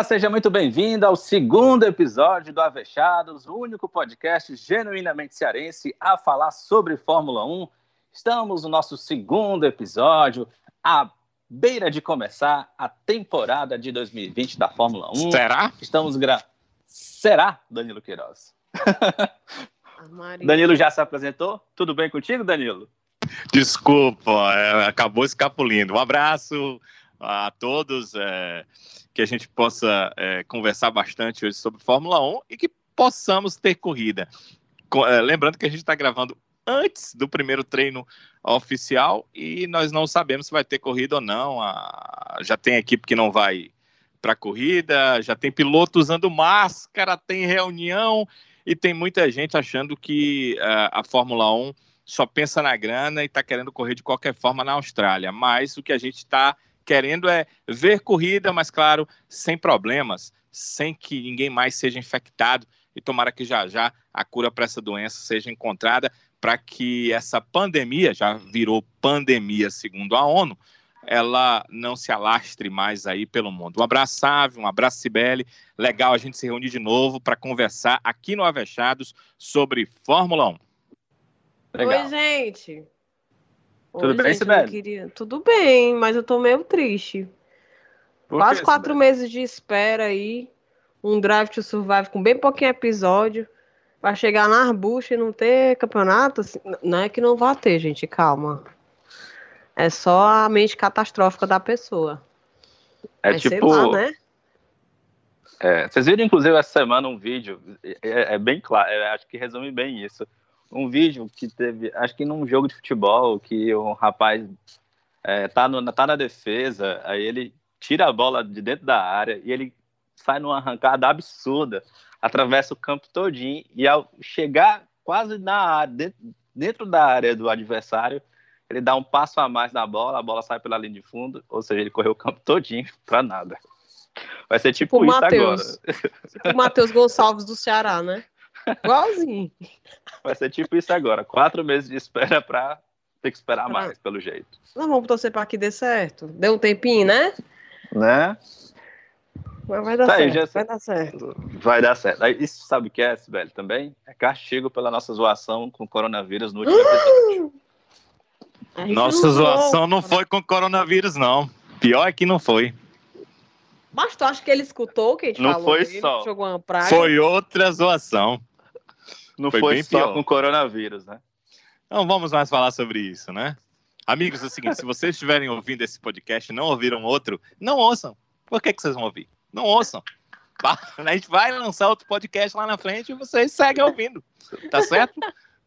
Olá, seja muito bem-vindo ao segundo episódio do Avechados, o único podcast genuinamente cearense a falar sobre Fórmula 1. Estamos no nosso segundo episódio, à beira de começar a temporada de 2020 da Fórmula 1. Será? Estamos gra... Será, Danilo Queiroz? Danilo já se apresentou? Tudo bem contigo, Danilo? Desculpa, é, acabou escapulindo. Um abraço a todos. É que a gente possa é, conversar bastante hoje sobre Fórmula 1 e que possamos ter corrida. É, lembrando que a gente está gravando antes do primeiro treino oficial e nós não sabemos se vai ter corrida ou não. A, já tem equipe que não vai para a corrida, já tem piloto usando máscara, tem reunião e tem muita gente achando que uh, a Fórmula 1 só pensa na grana e está querendo correr de qualquer forma na Austrália. Mas o que a gente está querendo é ver corrida, mas claro, sem problemas, sem que ninguém mais seja infectado e tomara que já já a cura para essa doença seja encontrada para que essa pandemia, já virou pandemia segundo a ONU, ela não se alastre mais aí pelo mundo. Um abraço, Sávio, um abraço, Sibeli. Legal a gente se reunir de novo para conversar aqui no Avechados sobre Fórmula 1. Legal. Oi, gente. Tudo bem, Sibeli? Queria... Tudo bem, mas eu tô meio triste. Por Quase quatro meses de espera aí. Um Drive to Survive com bem pouquinho episódio. Vai chegar na arbusta e não ter campeonato. Assim, não é que não vai ter, gente, calma. É só a mente catastrófica da pessoa. É Mas, tipo. Lá, né? É, vocês viram, inclusive, essa semana um vídeo, é, é bem claro, é, acho que resume bem isso um vídeo que teve, acho que num jogo de futebol, que o rapaz é, tá, no, tá na defesa, aí ele tira a bola de dentro da área e ele sai numa arrancada absurda, atravessa o campo todinho e ao chegar quase na área, dentro, dentro da área do adversário, ele dá um passo a mais na bola, a bola sai pela linha de fundo, ou seja, ele correu o campo todinho para nada. Vai ser tipo, tipo isso Mateus. agora. Tipo o Matheus Gonçalves do Ceará, né? Igualzinho. Vai ser tipo isso agora. Quatro meses de espera pra ter que esperar mais, pelo jeito. Não, vamos torcer pra que dê certo. Deu um tempinho, né? Né? Mas vai dar tá certo. Aí, vai dar certo. Vai dar certo. Isso sabe o que é, Sibeli, também? É castigo pela nossa zoação com coronavírus no último episódio. Nossa zoação não foi com coronavírus, não. Pior é que não foi. Mas tu acha que ele escutou o que a gente não falou? Foi só. Jogou uma praga? Foi outra zoação. Não foi, foi só pior. com coronavírus, né? Não vamos mais falar sobre isso, né? Amigos, é o seguinte: se vocês estiverem ouvindo esse podcast e não ouviram outro, não ouçam. Por que, que vocês vão ouvir? Não ouçam. A gente vai lançar outro podcast lá na frente e vocês seguem ouvindo. Tá certo?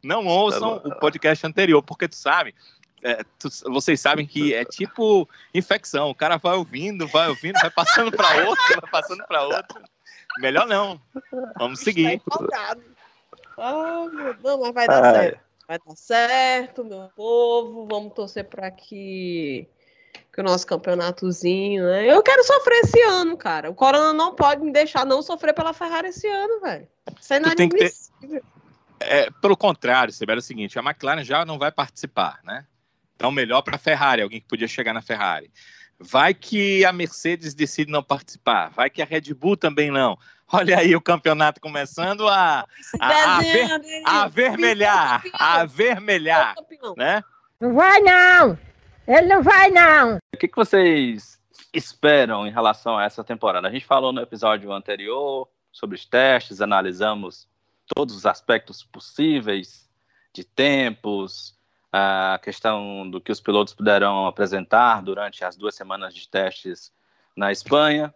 Não ouçam tá o podcast anterior, porque tu sabe, é, tu, vocês sabem que é tipo infecção. O cara vai ouvindo, vai ouvindo, vai passando para outro, vai passando para outro. Melhor não. Vamos seguir. Tá ah, não, mas vai dar certo. Vai dar certo, meu povo. Vamos torcer para que, que o nosso campeonatozinho, né? Eu quero sofrer esse ano, cara. O Corona não pode me deixar não sofrer pela Ferrari esse ano, velho. Isso é inadmissível. Ter... É, pelo contrário, Sibeli, é o seguinte, a McLaren já não vai participar, né? Então, melhor para a Ferrari, alguém que podia chegar na Ferrari. Vai que a Mercedes decide não participar, vai que a Red Bull também não. Olha aí o campeonato começando a, a, a, ver, a vermelhar, a vermelhar, né? Não vai não! Ele não vai não! O que, que vocês esperam em relação a essa temporada? A gente falou no episódio anterior sobre os testes, analisamos todos os aspectos possíveis de tempos, a questão do que os pilotos puderam apresentar durante as duas semanas de testes na Espanha.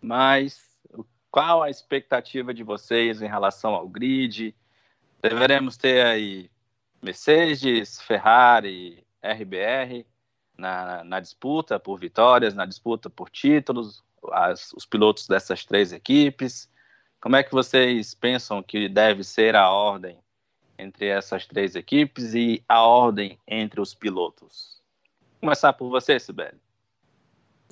Mas qual a expectativa de vocês em relação ao grid? Deveremos ter aí Mercedes, Ferrari, RBR na, na disputa por vitórias, na disputa por títulos, as, os pilotos dessas três equipes. Como é que vocês pensam que deve ser a ordem entre essas três equipes e a ordem entre os pilotos? Vou começar por você, Sibeli.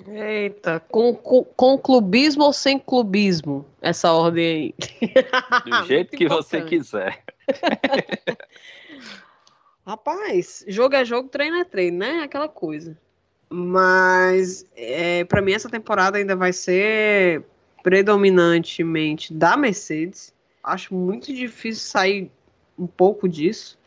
Eita, com, com, com, clubismo ou sem clubismo? Essa ordem aí. Do jeito que importante. você quiser. Rapaz, jogo é jogo, treino é treino, né? Aquela coisa. Mas é, para mim essa temporada ainda vai ser predominantemente da Mercedes. Acho muito difícil sair um pouco disso.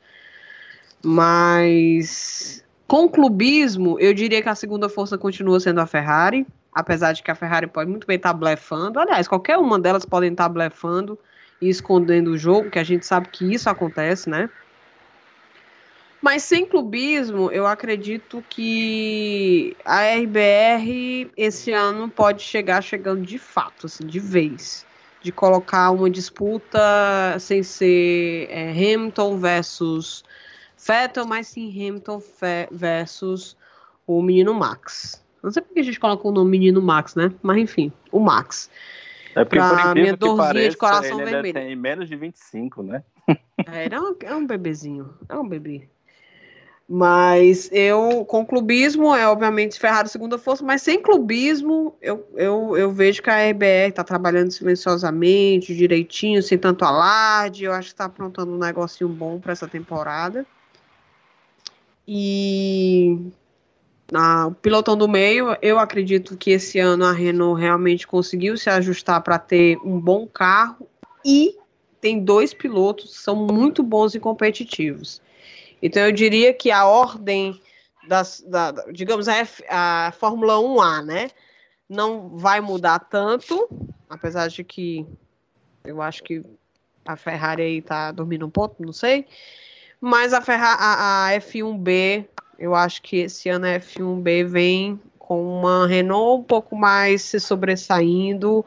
Mas com clubismo, eu diria que a segunda força continua sendo a Ferrari, apesar de que a Ferrari pode muito bem estar tá blefando. Aliás, qualquer uma delas podem estar tá blefando e escondendo o jogo, que a gente sabe que isso acontece, né? Mas sem clubismo, eu acredito que a RBR esse ano pode chegar chegando de fato, assim, de vez. De colocar uma disputa sem ser é, Hamilton versus Vettel, mas sim Hamilton versus o menino Max. Não sei porque a gente coloca o nome menino Max, né? Mas enfim, o Max. É porque, pra por incrível minha dorzinha pareça, de coração ele vermelho. tem menos de 25, né? É, ele é um, é um bebezinho. É um bebê. Mas eu, com clubismo, é obviamente Ferrari segunda força, mas sem clubismo, eu, eu, eu vejo que a RBR está trabalhando silenciosamente, direitinho, sem tanto alarde. Eu acho que está aprontando um negocinho bom para essa temporada. E na, o pilotão do meio, eu acredito que esse ano a Renault realmente conseguiu se ajustar para ter um bom carro e tem dois pilotos que são muito bons e competitivos. Então eu diria que a ordem das, da, digamos, a, F, a Fórmula 1A, né, não vai mudar tanto, apesar de que eu acho que a Ferrari aí tá dormindo um pouco, não sei. Mas a, Ferrari, a, a F1B, eu acho que esse ano a F1B vem com uma Renault um pouco mais se sobressaindo.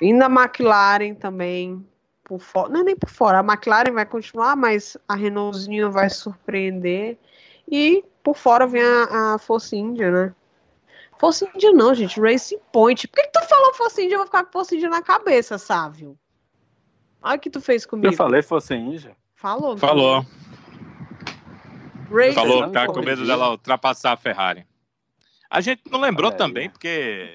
E na McLaren também por fora, não é nem por fora, a McLaren vai continuar, mas a Renaultzinha vai surpreender. E por fora vem a, a Force India, né? Force India não, gente, Racing Point. Por que, que tu falou Force India? Eu vou ficar com Force India na cabeça, Sávio. Olha o que tu fez comigo. Eu falei Force India. Falou. Falou. Falou que tá com medo dela ultrapassar a Ferrari. A gente não lembrou também, porque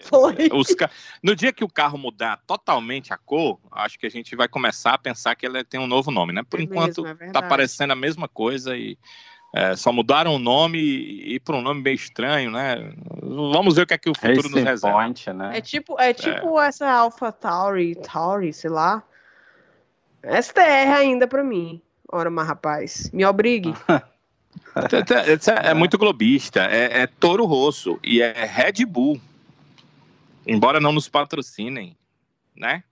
os, no dia que o carro mudar totalmente a cor, acho que a gente vai começar a pensar que ele tem um novo nome, né? Por é enquanto, mesmo, é tá parecendo a mesma coisa e é, só mudaram o nome e, e para um nome bem estranho, né? Vamos ver o que é que o futuro nos reserva. Point, né? É tipo, é tipo é. essa Alpha Tauri, Tauri, sei lá. STR ainda para mim. Ora, mas rapaz, me obrigue. É muito globista. É, é Toro Rosso e é Red Bull. Embora não nos patrocinem, né?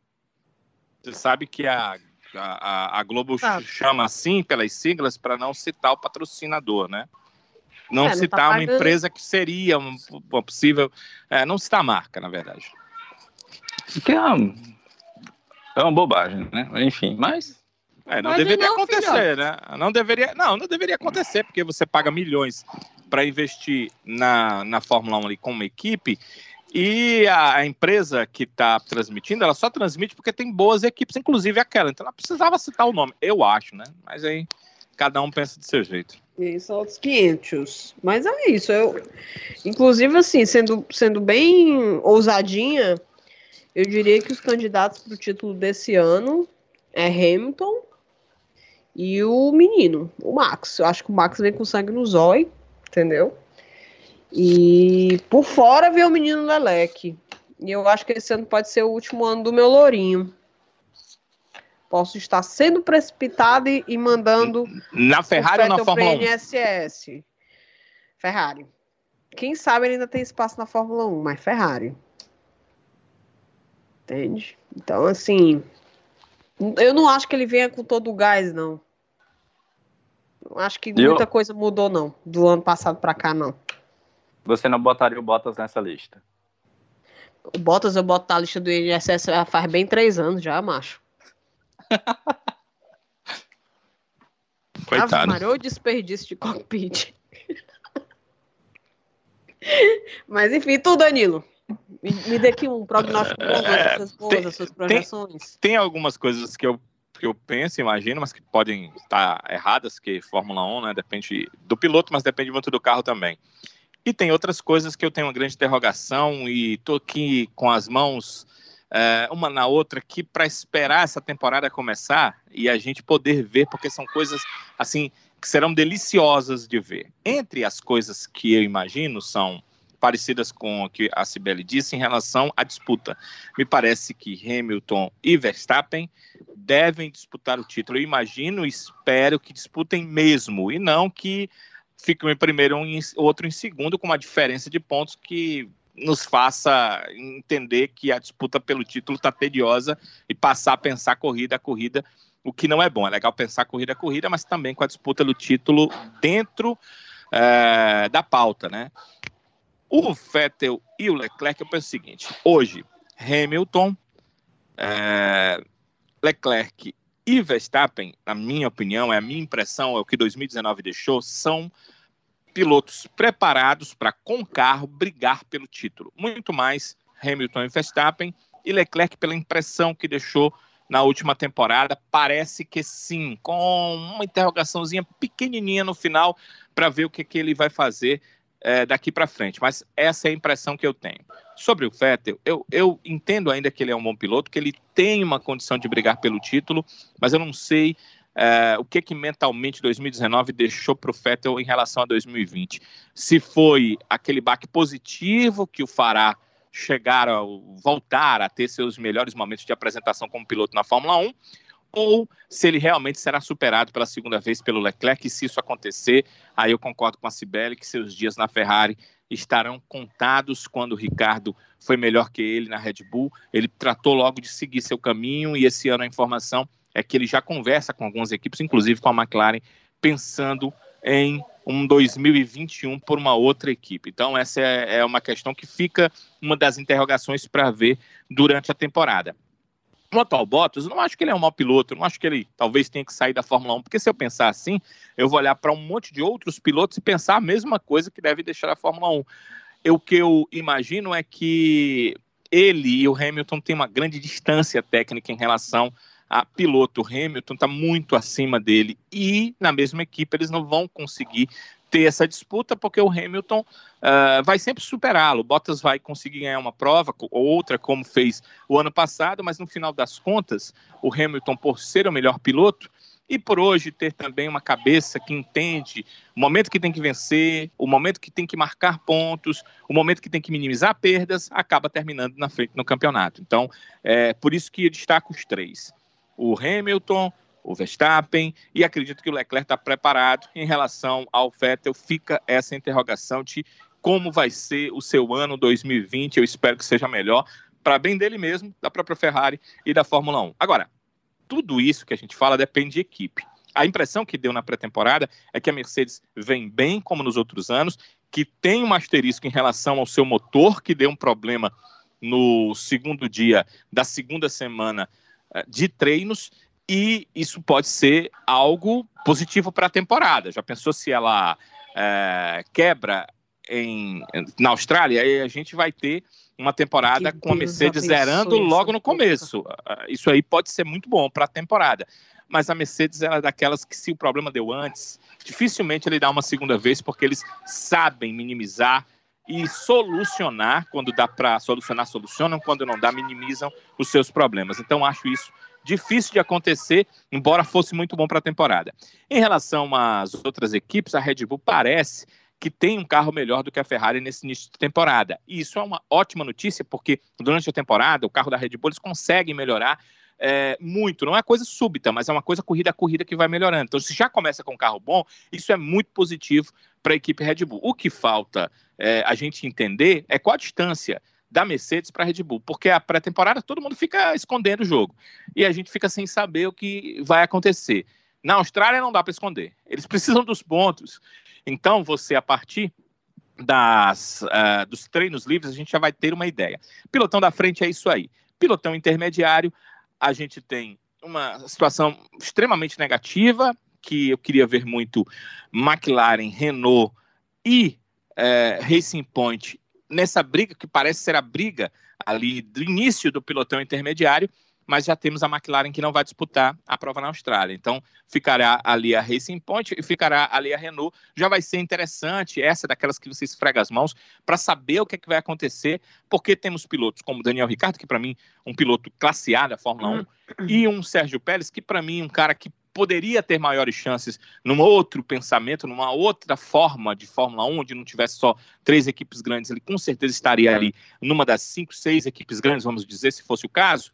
Você sabe que a, a, a Globo ah. chama assim pelas siglas para não citar o patrocinador, né? Não é, citar não tá uma empresa que seria uma, uma possível. É, não citar a marca, na verdade. Que é uma, é uma bobagem, né? Enfim, mas é, não Mas deveria não, acontecer, né? Não deveria, não, não deveria acontecer, porque você paga milhões para investir na, na Fórmula 1 ali como equipe e a, a empresa que está transmitindo, ela só transmite porque tem boas equipes, inclusive aquela. Então ela precisava citar o nome, eu acho, né? Mas aí cada um pensa do seu jeito. Isso, outros 500. Mas é isso. Eu, inclusive, assim, sendo, sendo bem ousadinha, eu diria que os candidatos para o título desse ano é Hamilton, e o menino, o Max. Eu acho que o Max vem com sangue no zóio, entendeu? E por fora vem o menino Leleque. E eu acho que esse ano pode ser o último ano do meu Lourinho. Posso estar sendo precipitado e, e mandando. Na Ferrari ou na Fórmula 1? NSS. Ferrari. Quem sabe ele ainda tem espaço na Fórmula 1, mas Ferrari. Entende? Então, assim. Eu não acho que ele venha com todo o gás, não. Acho que eu... muita coisa mudou, não. Do ano passado para cá, não. Você não botaria o Bottas nessa lista? O Bottas eu boto na lista do INSS faz bem três anos já, macho. Coitado. Mario desperdício de cockpit. Mas enfim, tu, Danilo. Me, me dê aqui um prognóstico bom das suas, boas, das suas projeções. Tem, tem, algumas coisas que eu, que eu penso, imagino, mas que podem estar erradas, que Fórmula 1, né, depende do piloto, mas depende muito do carro também. E tem outras coisas que eu tenho uma grande interrogação e estou aqui com as mãos é, uma na outra aqui para esperar essa temporada começar e a gente poder ver, porque são coisas assim que serão deliciosas de ver. Entre as coisas que eu imagino são parecidas com o que a Sibeli disse em relação à disputa. Me parece que Hamilton e Verstappen devem disputar o título. Eu imagino espero que disputem mesmo, e não que fiquem em primeiro e outro em segundo, com uma diferença de pontos que nos faça entender que a disputa pelo título está tediosa e passar a pensar corrida a corrida, o que não é bom. É legal pensar corrida a corrida, mas também com a disputa do título dentro é, da pauta, né? O Vettel e o Leclerc, eu penso o seguinte: hoje, Hamilton, é, Leclerc e Verstappen, na minha opinião, é a minha impressão, é o que 2019 deixou, são pilotos preparados para, com carro, brigar pelo título. Muito mais Hamilton e Verstappen e Leclerc, pela impressão que deixou na última temporada, parece que sim, com uma interrogaçãozinha pequenininha no final para ver o que, que ele vai fazer é, daqui para frente. Mas essa é a impressão que eu tenho. Sobre o Vettel, eu, eu entendo ainda que ele é um bom piloto, que ele tem uma condição de brigar pelo título, mas eu não sei é, o que que mentalmente 2019 deixou para o Vettel em relação a 2020. Se foi aquele baque positivo que o fará chegar a voltar a ter seus melhores momentos de apresentação como piloto na Fórmula 1, ou se ele realmente será superado pela segunda vez pelo Leclerc, e se isso acontecer, aí eu concordo com a Cibele que seus dias na Ferrari estarão contados quando o Ricardo foi melhor que ele na Red Bull. Ele tratou logo de seguir seu caminho e esse ano a informação é que ele já conversa com algumas equipes, inclusive com a McLaren, pensando em um 2021 por uma outra equipe. Então, essa é, é uma questão que fica uma das interrogações para ver durante a temporada. Quanto ao Bottas, eu não acho que ele é um mau piloto, eu não acho que ele talvez tenha que sair da Fórmula 1, porque se eu pensar assim, eu vou olhar para um monte de outros pilotos e pensar a mesma coisa que deve deixar a Fórmula 1. Eu, o que eu imagino é que ele e o Hamilton têm uma grande distância técnica em relação a piloto Hamilton está muito acima dele e na mesma equipe eles não vão conseguir ter essa disputa porque o Hamilton uh, vai sempre superá-lo. Bottas vai conseguir ganhar uma prova ou outra como fez o ano passado, mas no final das contas o Hamilton por ser o melhor piloto e por hoje ter também uma cabeça que entende o momento que tem que vencer, o momento que tem que marcar pontos, o momento que tem que minimizar perdas, acaba terminando na frente no campeonato. Então, é por isso que eu destaco os três o Hamilton, o Verstappen, e acredito que o Leclerc está preparado em relação ao Vettel. Fica essa interrogação de como vai ser o seu ano 2020. Eu espero que seja melhor, para bem dele mesmo, da própria Ferrari e da Fórmula 1. Agora, tudo isso que a gente fala depende de equipe. A impressão que deu na pré-temporada é que a Mercedes vem bem, como nos outros anos, que tem um asterisco em relação ao seu motor, que deu um problema no segundo dia da segunda semana eh, de treinos e isso pode ser algo positivo para a temporada. Já pensou se ela é, quebra em, na Austrália? Aí a gente vai ter uma temporada com a Mercedes zerando logo no começo. Eh, isso aí pode ser muito bom para a temporada. Mas a Mercedes é daquelas que, se o problema deu antes, dificilmente ele dá uma segunda vez, porque eles sabem minimizar e solucionar, quando dá para solucionar, solucionam, quando não dá, minimizam os seus problemas. Então, acho isso difícil de acontecer, embora fosse muito bom para a temporada. Em relação às outras equipes, a Red Bull parece que tem um carro melhor do que a Ferrari nesse início de temporada. E isso é uma ótima notícia, porque durante a temporada o carro da Red Bull eles conseguem melhorar é, muito. Não é coisa súbita, mas é uma coisa corrida a corrida que vai melhorando. Então, se já começa com um carro bom, isso é muito positivo para a equipe Red Bull. O que falta é, a gente entender é qual a distância da Mercedes para a Red Bull, porque a pré-temporada todo mundo fica escondendo o jogo e a gente fica sem saber o que vai acontecer. Na Austrália não dá para esconder, eles precisam dos pontos. Então, você, a partir das, uh, dos treinos livres, a gente já vai ter uma ideia. Pilotão da frente é isso aí. Pilotão intermediário, a gente tem uma situação extremamente negativa, que eu queria ver muito McLaren, Renault e é, Racing Point nessa briga, que parece ser a briga ali do início do pilotão intermediário, mas já temos a McLaren que não vai disputar a prova na Austrália. Então, ficará ali a Racing Point e ficará ali a Renault. Já vai ser interessante, essa daquelas que você esfrega as mãos, para saber o que, é que vai acontecer, porque temos pilotos como Daniel Ricciardo, que para mim um piloto classe A da Fórmula 1, e um Sérgio Pérez, que para mim um cara que poderia ter maiores chances num outro pensamento, numa outra forma de Fórmula 1, onde não tivesse só três equipes grandes, ele com certeza estaria ali numa das cinco, seis equipes grandes, vamos dizer, se fosse o caso.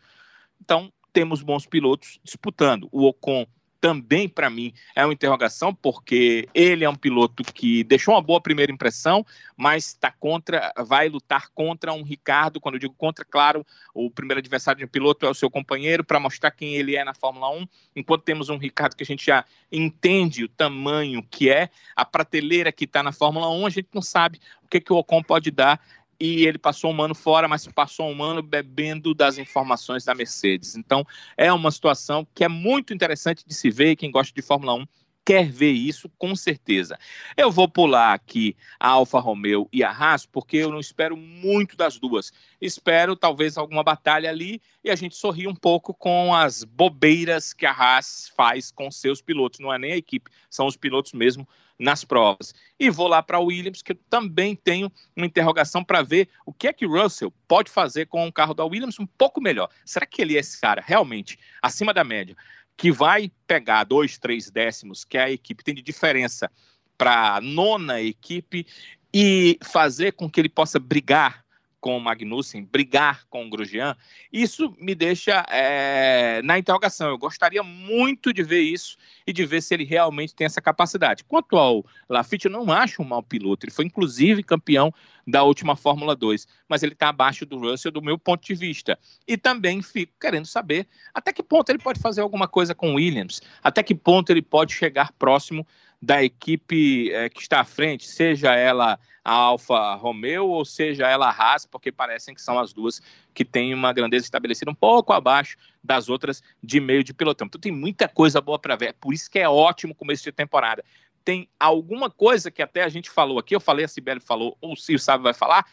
Então, temos bons pilotos disputando. O Ocon também para mim é uma interrogação, porque ele é um piloto que deixou uma boa primeira impressão, mas está contra, vai lutar contra um Ricardo. Quando eu digo contra, claro, o primeiro adversário de um piloto é o seu companheiro para mostrar quem ele é na Fórmula 1. Enquanto temos um Ricardo que a gente já entende o tamanho que é, a prateleira que está na Fórmula 1, a gente não sabe o que, que o Ocon pode dar e ele passou um ano fora, mas passou um ano bebendo das informações da Mercedes. Então, é uma situação que é muito interessante de se ver, quem gosta de Fórmula 1 quer ver isso com certeza. Eu vou pular aqui a Alfa Romeo e a Haas, porque eu não espero muito das duas. Espero talvez alguma batalha ali e a gente sorri um pouco com as bobeiras que a Haas faz com seus pilotos. Não é nem a equipe, são os pilotos mesmo nas provas. E vou lá para Williams, que eu também tenho uma interrogação para ver o que é que Russell pode fazer com o carro da Williams um pouco melhor. Será que ele é esse cara realmente acima da média, que vai pegar dois, três décimos que a equipe tem de diferença para a nona equipe e fazer com que ele possa brigar com o Magnussen, brigar com o Grosjean, isso me deixa é, na interrogação. Eu gostaria muito de ver isso e de ver se ele realmente tem essa capacidade. Quanto ao Lafitte, eu não acho um mau piloto. Ele foi, inclusive, campeão da última Fórmula 2, mas ele está abaixo do Russell do meu ponto de vista. E também fico querendo saber até que ponto ele pode fazer alguma coisa com o Williams, até que ponto ele pode chegar próximo da equipe é, que está à frente, seja ela a Alfa Romeo ou seja ela a Haas, porque parecem que são as duas que têm uma grandeza estabelecida um pouco abaixo das outras de meio de pelotão. Então tem muita coisa boa para ver, por isso que é ótimo começo de temporada. Tem alguma coisa que até a gente falou aqui, eu falei, a Sibeli falou, ou se o Sábio vai falar,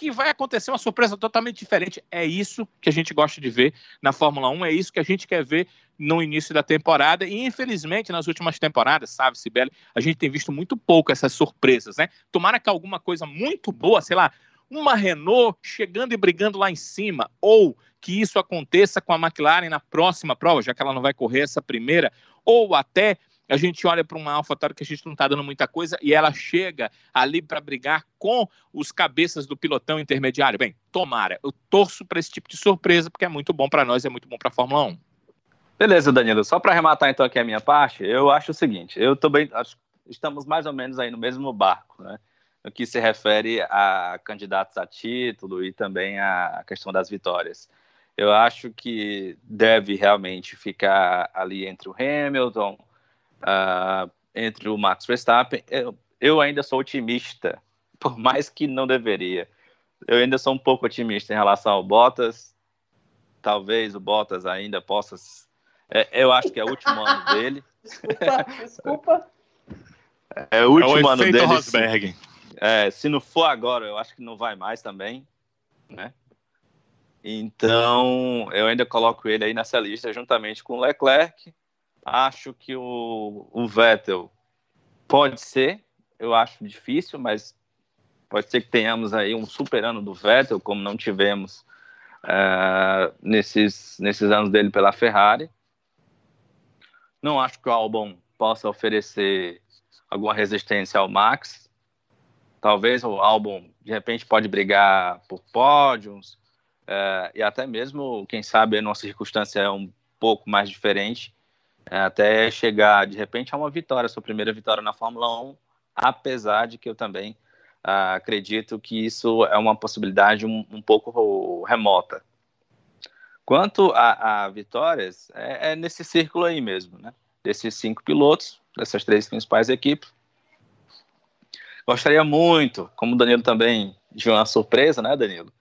que vai acontecer uma surpresa totalmente diferente. É isso que a gente gosta de ver na Fórmula 1, é isso que a gente quer ver no início da temporada. E infelizmente, nas últimas temporadas, sabe, Sibeli, a gente tem visto muito pouco essas surpresas, né? Tomara que alguma coisa muito boa, sei lá, uma Renault chegando e brigando lá em cima, ou que isso aconteça com a McLaren na próxima prova, já que ela não vai correr essa primeira, ou até a gente olha para uma AlphaTauri que a gente não está dando muita coisa e ela chega ali para brigar com os cabeças do pilotão intermediário. Bem, tomara. Eu torço para esse tipo de surpresa porque é muito bom para nós, é muito bom para a Fórmula 1. Beleza, Danilo. Só para arrematar então aqui a minha parte, eu acho o seguinte: eu também acho, estamos mais ou menos aí no mesmo barco, né? No que se refere a candidatos a título e também a questão das vitórias. Eu acho que deve realmente ficar ali entre o Hamilton, uh, entre o Max Verstappen. Eu, eu ainda sou otimista, por mais que não deveria. Eu ainda sou um pouco otimista em relação ao Bottas. Talvez o Bottas ainda possa. É, eu acho que é o último ano dele. Desculpa, desculpa. É o último é o ano dele. Rosberg. É, se não for agora, eu acho que não vai mais também, né? Então, eu ainda coloco ele aí nessa lista juntamente com o Leclerc Acho que o, o Vettel pode ser, eu acho difícil, mas pode ser que tenhamos aí um super ano do Vettel, como não tivemos uh, nesses, nesses anos dele pela Ferrari. Não acho que o Albon possa oferecer alguma resistência ao Max. Talvez o Albon, de repente, pode brigar por pódios, uh, e até mesmo, quem sabe, numa circunstância é um pouco mais diferente, até chegar de repente a uma vitória, sua primeira vitória na Fórmula 1, apesar de que eu também uh, acredito que isso é uma possibilidade um, um pouco remota. Quanto a, a vitórias, é, é, nesse círculo aí mesmo, né? Desses cinco pilotos, dessas três principais equipes. Gostaria muito, como o Danilo também, de uma surpresa, né, Danilo?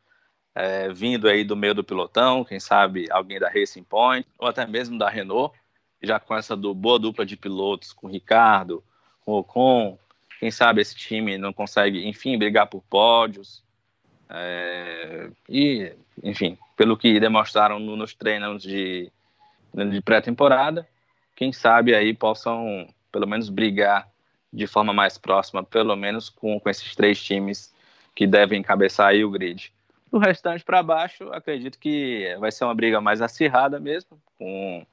É, vindo aí do meio do pilotão, quem sabe alguém da Racing Point, ou até mesmo da Renault, já com essa do, boa dupla de pilotos, com o Ricardo, com o Ocon, quem sabe esse time não consegue, enfim, brigar por pódios. É, e, enfim, pelo que demonstraram no, nos treinos de, de pré-temporada, quem sabe aí possam, pelo menos, brigar de forma mais próxima, pelo menos com, com esses três times que devem encabeçar aí o grid. Do restante para baixo, acredito que vai ser uma briga mais acirrada mesmo, com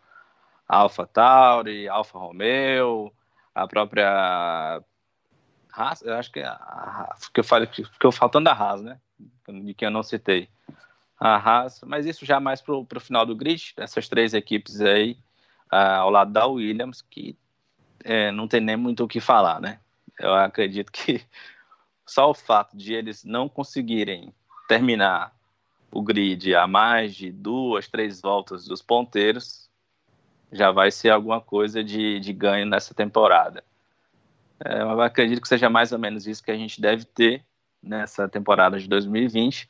Alpha Tauri, Alfa Romeo, a própria Haas, eu acho que é que eu falei, ficou faltando a Haas, né? De quem eu não citei. A Haas, mas isso já mais para o final do grid, essas três equipes aí, ao lado da Williams, que é, não tem nem muito o que falar, né? Eu acredito que só o fato de eles não conseguirem terminar o grid a mais de duas, três voltas dos ponteiros já vai ser alguma coisa de, de ganho nessa temporada. É, eu acredito que seja mais ou menos isso que a gente deve ter nessa temporada de 2020,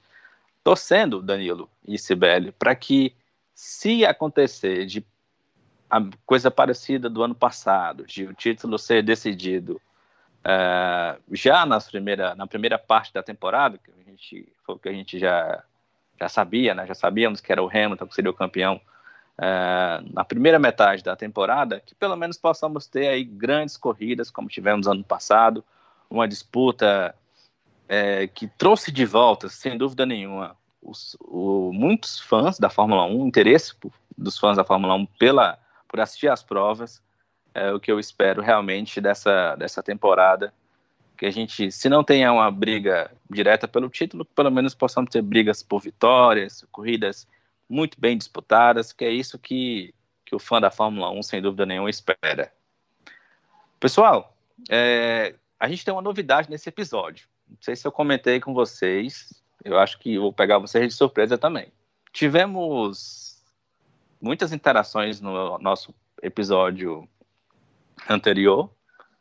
torcendo, Danilo e Sibeli, para que, se acontecer de a coisa parecida do ano passado, de o título ser decidido uh, já nas primeira, na primeira parte da temporada, que a gente, foi o que a gente já, já sabia, né? já sabíamos que era o Hamilton que seria o campeão uh, na primeira metade da temporada, que pelo menos possamos ter aí grandes corridas, como tivemos ano passado, uma disputa é, que trouxe de volta, sem dúvida nenhuma, os, o, muitos fãs da Fórmula 1, interesse dos fãs da Fórmula 1 pela, por assistir às provas, é o que eu espero realmente dessa, dessa temporada. Que a gente, se não tenha uma briga direta pelo título, pelo menos possamos ter brigas por vitórias, corridas muito bem disputadas, que é isso que, que o fã da Fórmula 1, sem dúvida nenhuma, espera. Pessoal, é, a gente tem uma novidade nesse episódio. Não sei se eu comentei com vocês, eu acho que vou pegar vocês de surpresa também. Tivemos muitas interações no nosso episódio anterior,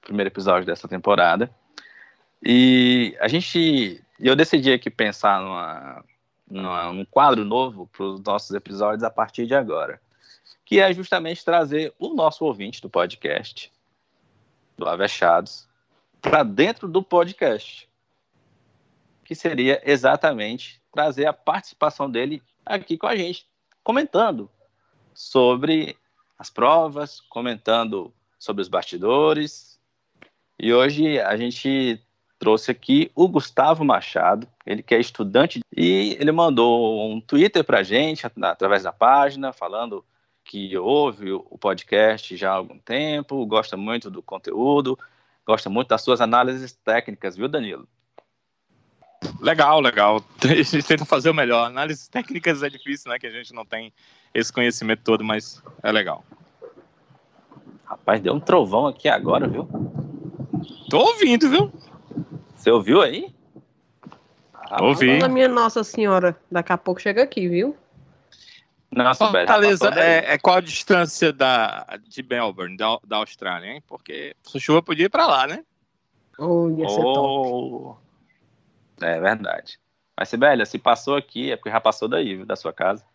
primeiro episódio dessa temporada. E a gente, eu decidi aqui pensar numa, numa num quadro novo para os nossos episódios a partir de agora, que é justamente trazer o nosso ouvinte do podcast, do Avechados, para dentro do podcast, que seria exatamente trazer a participação dele aqui com a gente, comentando sobre as provas, comentando sobre os bastidores. E hoje a gente trouxe aqui o Gustavo Machado, ele que é estudante, e ele mandou um Twitter para a gente, através da página, falando que ouve o podcast já há algum tempo, gosta muito do conteúdo, gosta muito das suas análises técnicas, viu, Danilo? Legal, legal. A gente tenta fazer o melhor. Análises técnicas é difícil, né? Que a gente não tem esse conhecimento todo, mas é legal. Rapaz, deu um trovão aqui agora, viu? Tô ouvindo, viu? Você ouviu aí? Ah, Ouvi. minha Nossa Senhora, daqui a pouco chega aqui, viu? Nossa, Fortaleza é, é, qual a distância da, de Melbourne, da, da Austrália, hein? Porque se chuva podia ir pra lá, né? Oh, ia ser oh. top. É verdade. Mas, Sibélia, se passou aqui, é porque já passou daí, viu, da sua casa.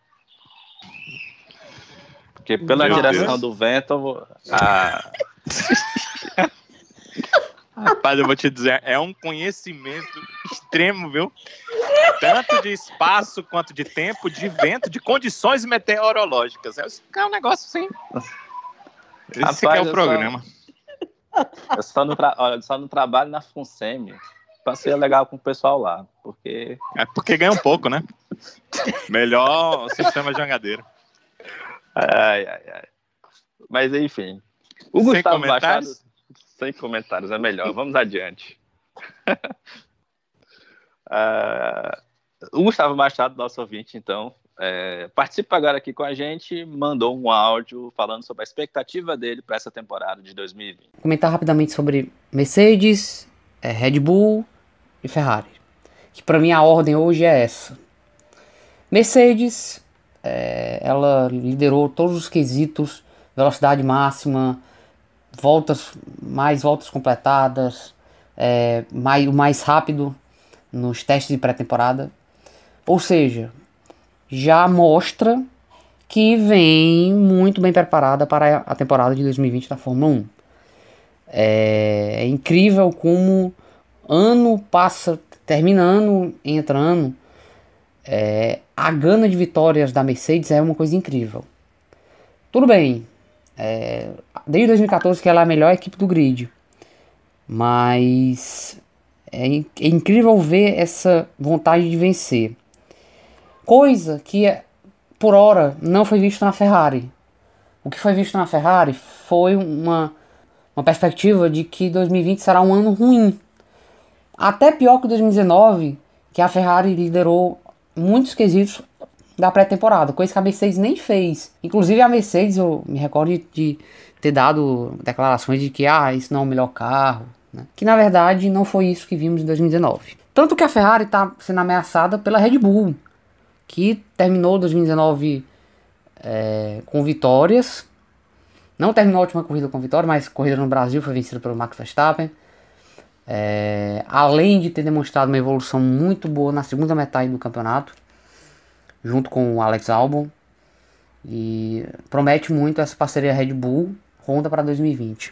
Porque pela Meu direção Deus. do vento, a... Rapaz, eu vou te dizer, é um conhecimento extremo, viu? Tanto de espaço quanto de tempo, de vento, de condições meteorológicas. É um negócio assim. Esse Rapaz, é o programa. Só, eu só no, tra... Olha, só no trabalho na FUNSEMI. Passei legal com o pessoal lá, porque... É porque ganha um pouco, né? Melhor sistema de jangadeiro. Ai, ai, ai. Mas enfim. O Sem Gustavo Machado. Sem comentários, é melhor. Vamos adiante. uh, o Gustavo Machado, nosso ouvinte, então, é, participa agora aqui com a gente, mandou um áudio falando sobre a expectativa dele para essa temporada de 2020. Comentar rapidamente sobre Mercedes, é, Red Bull e Ferrari. Que para mim a ordem hoje é essa. Mercedes, é, ela liderou todos os quesitos, velocidade máxima, voltas, mais voltas completadas, é, mais, o mais rápido nos testes de pré-temporada. Ou seja, já mostra que vem muito bem preparada para a temporada de 2020 da Fórmula 1. É, é incrível como ano passa, terminando, entrando, é, a gana de vitórias da Mercedes é uma coisa incrível. Tudo bem, é, desde 2014 que ela é a melhor equipe do grid, mas é, é incrível ver essa vontade de vencer. Coisa que por hora não foi visto na Ferrari. o que foi visto na Ferrari foi uma, uma perspectiva de que 2020 será um ano ruim. Até pior que 2019, que a Ferrari liderou muitos quesitos da pré-temporada, coisa que a Mercedes nem fez. Inclusive a Mercedes, eu me recordo de ter dado declarações de que ah, isso não é o melhor carro, né? que na verdade não foi isso que vimos em 2019. Tanto que a Ferrari está sendo ameaçada pela Red Bull, que terminou 2019 é, com vitórias. Não terminou a última corrida com vitória, mas corrida no Brasil foi vencida pelo Max Verstappen. É, além de ter demonstrado uma evolução muito boa na segunda metade do campeonato, junto com o Alex Albon. E promete muito essa parceria Red Bull Honda para 2020.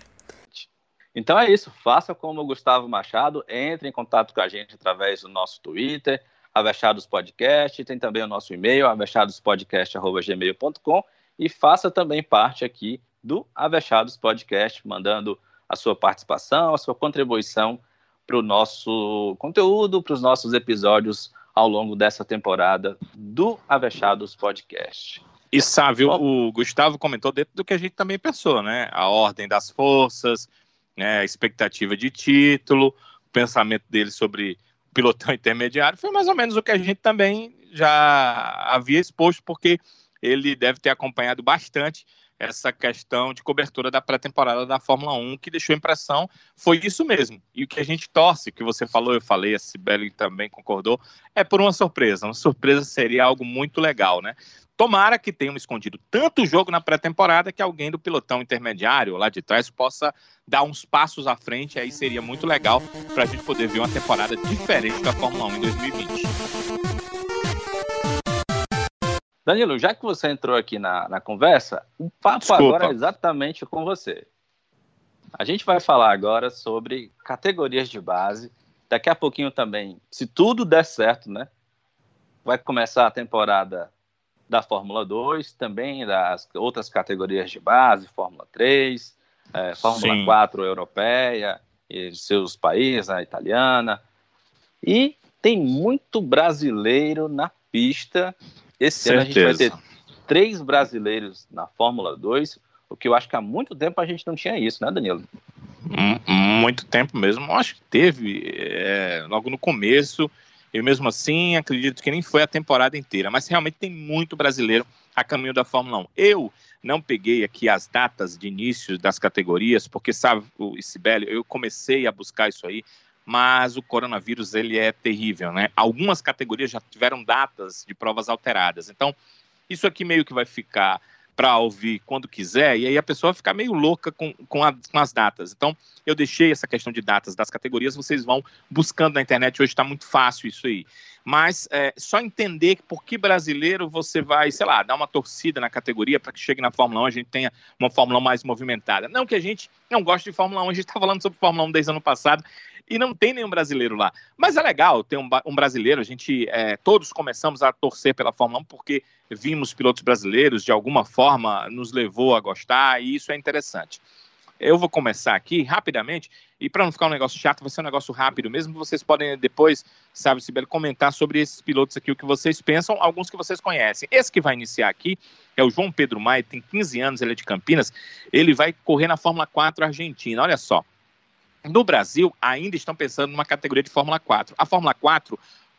Então é isso, faça como o Gustavo Machado, entre em contato com a gente através do nosso Twitter, Avechados Podcast, tem também o nosso e-mail, avechadospodcast.gmail.com e faça também parte aqui do Avechados Podcast, mandando a sua participação, a sua contribuição para o nosso conteúdo, para os nossos episódios ao longo dessa temporada do Avechados Podcast. E sabe, o Gustavo comentou dentro do que a gente também pensou, né? A ordem das forças, né? a expectativa de título, o pensamento dele sobre o pilotão intermediário, foi mais ou menos o que a gente também já havia exposto, porque ele deve ter acompanhado bastante essa questão de cobertura da pré-temporada da Fórmula 1, que deixou impressão, foi isso mesmo. E o que a gente torce, que você falou, eu falei, a Sibeli também concordou, é por uma surpresa. Uma surpresa seria algo muito legal, né? Tomara que tenham escondido tanto jogo na pré-temporada que alguém do pilotão intermediário lá de trás possa dar uns passos à frente, aí seria muito legal para a gente poder ver uma temporada diferente da Fórmula 1 em 2020. Danilo, já que você entrou aqui na, na conversa, o papo Desculpa. agora é exatamente com você. A gente vai falar agora sobre categorias de base. Daqui a pouquinho também, se tudo der certo, né? Vai começar a temporada da Fórmula 2, também das outras categorias de base, Fórmula 3, é, Fórmula Sim. 4 europeia, e seus países, a italiana. E tem muito brasileiro na pista. Esse Certeza. ano a gente vai ter três brasileiros na Fórmula 2, o que eu acho que há muito tempo a gente não tinha isso, né, Danilo? Muito tempo mesmo. Acho que teve é, logo no começo eu mesmo assim acredito que nem foi a temporada inteira, mas realmente tem muito brasileiro a caminho da Fórmula 1. Eu não peguei aqui as datas de início das categorias, porque sabe, o Sibeli, eu comecei a buscar isso aí, mas o coronavírus ele é terrível, né? Algumas categorias já tiveram datas de provas alteradas. Então, isso aqui meio que vai ficar para ouvir quando quiser, e aí a pessoa fica meio louca com, com, a, com, as datas. Então, eu deixei essa questão de datas das categorias, vocês vão buscando na internet, hoje está muito fácil isso aí. Mas é, só entender por que brasileiro você vai, sei lá, dar uma torcida na categoria para que chegue na Fórmula 1 a gente tenha uma Fórmula 1 mais movimentada. Não que a gente não goste de Fórmula 1, a gente está falando sobre Fórmula 1 desde ano passado, e não tem nenhum brasileiro lá. Mas é legal ter um, um brasileiro, a gente, é, todos começamos a torcer pela Fórmula 1 porque vimos pilotos brasileiros, de alguma forma nos levou a gostar, e isso é interessante. Eu vou começar aqui rapidamente, e para não ficar um negócio chato, vai ser um negócio rápido mesmo. Vocês podem depois, sabe, Sibeli, comentar sobre esses pilotos aqui, o que vocês pensam, alguns que vocês conhecem. Esse que vai iniciar aqui é o João Pedro Maia, tem 15 anos, ele é de Campinas, ele vai correr na Fórmula 4 Argentina. Olha só, no Brasil, ainda estão pensando numa categoria de Fórmula 4. A Fórmula 4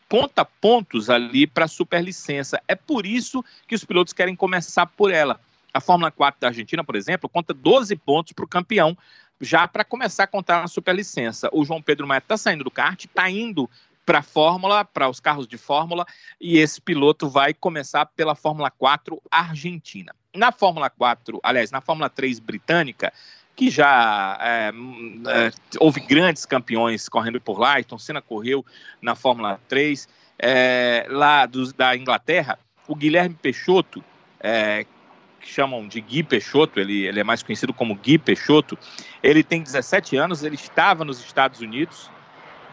conta pontos ali para a superlicença. É por isso que os pilotos querem começar por ela. A Fórmula 4 da Argentina, por exemplo, conta 12 pontos para o campeão, já para começar a contar a superlicença. O João Pedro Maia está saindo do kart, está indo para a Fórmula, para os carros de Fórmula, e esse piloto vai começar pela Fórmula 4 Argentina. Na Fórmula 4, aliás, na Fórmula 3 britânica, que já é, é, houve grandes campeões correndo por lá. Ayrton Senna correu na Fórmula 3. É, lá da Inglaterra, o Guilherme Peixoto, é, que chamam de Gui Peixoto, ele, ele é mais conhecido como Gui Peixoto, ele tem 17 anos, ele estava nos Estados Unidos,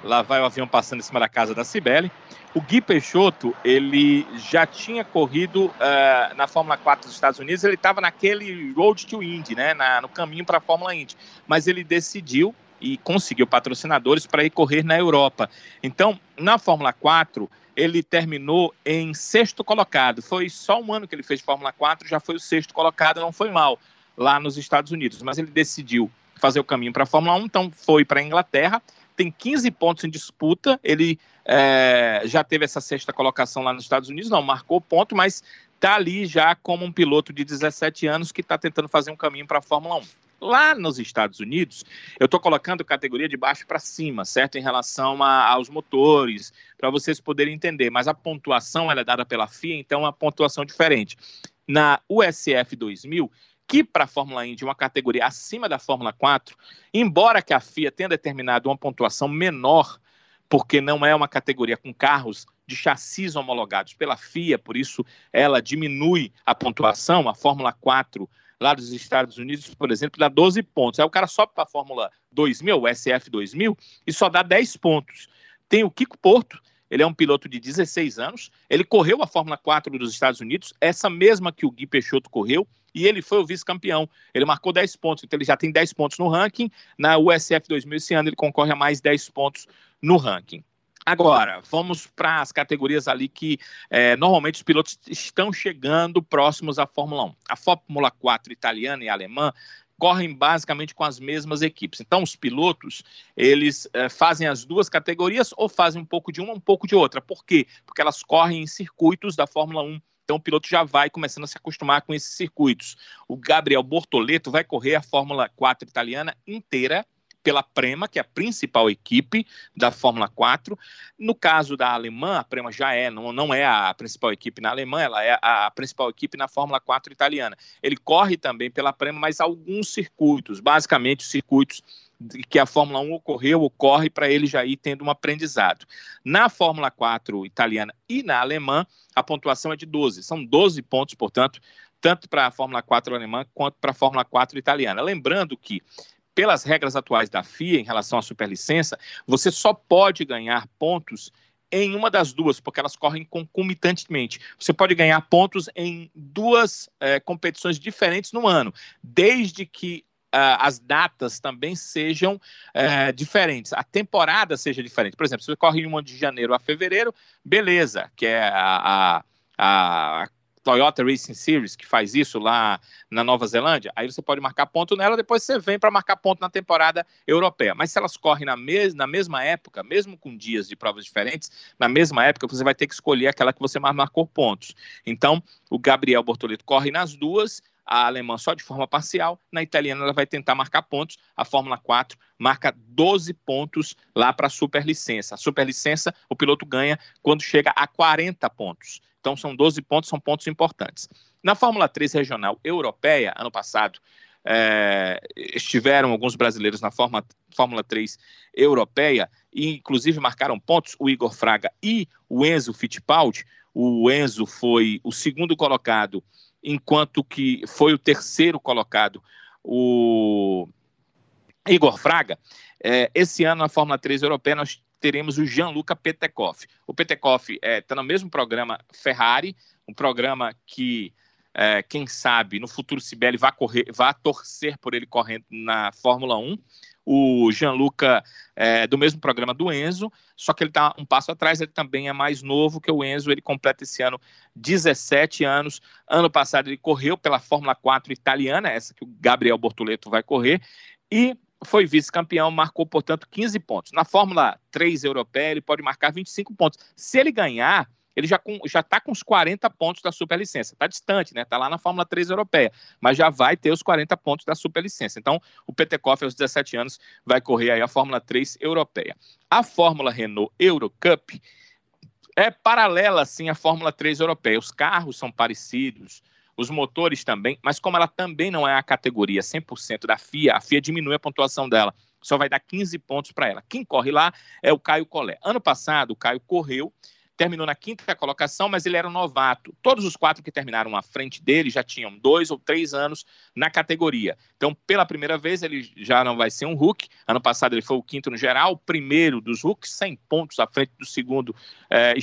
lá vai o avião passando em cima da casa da Cibele, o Gui Peixoto, ele já tinha corrido uh, na Fórmula 4 dos Estados Unidos, ele estava naquele Road to Indy, né, na, no caminho para a Fórmula Indy, mas ele decidiu e conseguiu patrocinadores para ir correr na Europa. Então, na Fórmula 4, ele terminou em sexto colocado. Foi só um ano que ele fez Fórmula 4, já foi o sexto colocado, não foi mal lá nos Estados Unidos, mas ele decidiu fazer o caminho para a Fórmula 1, então foi para a Inglaterra, tem 15 pontos em disputa, ele é, já teve essa sexta colocação lá nos Estados Unidos, não marcou ponto, mas está ali já como um piloto de 17 anos que está tentando fazer um caminho para a Fórmula 1. Lá nos Estados Unidos, eu estou colocando categoria de baixo para cima, certo? Em relação a, aos motores, para vocês poderem entender. Mas a pontuação é dada pela FIA, então é uma pontuação diferente. Na USF 2000, que para a Fórmula Indy uma categoria acima da Fórmula 4, embora que a FIA tenha determinado uma pontuação menor, porque não é uma categoria com carros de chassis homologados pela FIA, por isso ela diminui a pontuação, a Fórmula 4 lá dos Estados Unidos, por exemplo, dá 12 pontos. Aí o cara sobe para a Fórmula 2000, o SF 2000, e só dá 10 pontos. Tem o Kiko Porto, ele é um piloto de 16 anos, ele correu a Fórmula 4 dos Estados Unidos, essa mesma que o Gui Peixoto correu, e ele foi o vice-campeão. Ele marcou 10 pontos, então ele já tem 10 pontos no ranking. Na USF 2000 esse ano ele concorre a mais 10 pontos no ranking. Agora, vamos para as categorias ali que é, normalmente os pilotos estão chegando próximos à Fórmula 1. A Fórmula 4 italiana e alemã correm basicamente com as mesmas equipes. Então, os pilotos, eles é, fazem as duas categorias ou fazem um pouco de uma, um pouco de outra. Por quê? Porque elas correm em circuitos da Fórmula 1 então o piloto já vai começando a se acostumar com esses circuitos. O Gabriel Bortoleto vai correr a Fórmula 4 italiana inteira pela Prema, que é a principal equipe da Fórmula 4. No caso da alemã, a Prema já é, não, não é a principal equipe na Alemanha, ela é a principal equipe na Fórmula 4 italiana. Ele corre também pela Prema, mas alguns circuitos, basicamente os circuitos que a Fórmula 1 ocorreu, ocorre para ele já ir tendo um aprendizado. Na Fórmula 4 italiana e na alemã, a pontuação é de 12. São 12 pontos, portanto, tanto para a Fórmula 4 alemã quanto para a Fórmula 4 italiana. Lembrando que pelas regras atuais da FIA em relação à superlicença, você só pode ganhar pontos em uma das duas, porque elas correm concomitantemente. Você pode ganhar pontos em duas é, competições diferentes no ano, desde que as datas também sejam uh, diferentes, a temporada seja diferente. Por exemplo, se você corre uma de janeiro a fevereiro, beleza, que é a, a, a Toyota Racing Series, que faz isso lá na Nova Zelândia, aí você pode marcar ponto nela, depois você vem para marcar ponto na temporada europeia. Mas se elas correm na, mes na mesma época, mesmo com dias de provas diferentes, na mesma época você vai ter que escolher aquela que você mais marcou pontos. Então, o Gabriel Bortoleto corre nas duas, a alemã só de forma parcial, na italiana ela vai tentar marcar pontos, a Fórmula 4 marca 12 pontos lá para a superlicença. A superlicença o piloto ganha quando chega a 40 pontos. Então são 12 pontos, são pontos importantes. Na Fórmula 3 regional europeia, ano passado, é, estiveram alguns brasileiros na Fórmula, Fórmula 3 europeia e inclusive marcaram pontos o Igor Fraga e o Enzo Fittipaldi. O Enzo foi o segundo colocado, enquanto que foi o terceiro colocado o Igor Fraga. É, esse ano na Fórmula 3 europeia nós teremos o Gianluca Petekoff. O Petekoff está é, tá no mesmo programa Ferrari, um programa que, é, quem sabe, no futuro Sibeli vai, correr, vai torcer por ele correndo na Fórmula 1. O Gianluca é do mesmo programa do Enzo, só que ele está um passo atrás, ele também é mais novo que o Enzo, ele completa esse ano 17 anos. Ano passado ele correu pela Fórmula 4 italiana, essa que o Gabriel Bortoleto vai correr, e foi vice-campeão, marcou, portanto, 15 pontos. Na Fórmula 3 europeia, ele pode marcar 25 pontos. Se ele ganhar, ele já já está com os 40 pontos da superlicença. Está distante, né? Está lá na Fórmula 3 europeia, mas já vai ter os 40 pontos da superlicença. Então, o Petekoff, aos 17 anos, vai correr aí a Fórmula 3 europeia. A Fórmula Renault Eurocup é paralela, sim, à Fórmula 3 europeia. Os carros são parecidos, os motores também, mas como ela também não é a categoria 100% da FIA, a FIA diminui a pontuação dela, só vai dar 15 pontos para ela. Quem corre lá é o Caio Collet. Ano passado, o Caio correu, terminou na quinta colocação, mas ele era um novato. Todos os quatro que terminaram à frente dele já tinham dois ou três anos na categoria. Então, pela primeira vez, ele já não vai ser um Hulk. Ano passado ele foi o quinto no geral, o primeiro dos Hulks, 100 pontos à frente do segundo é.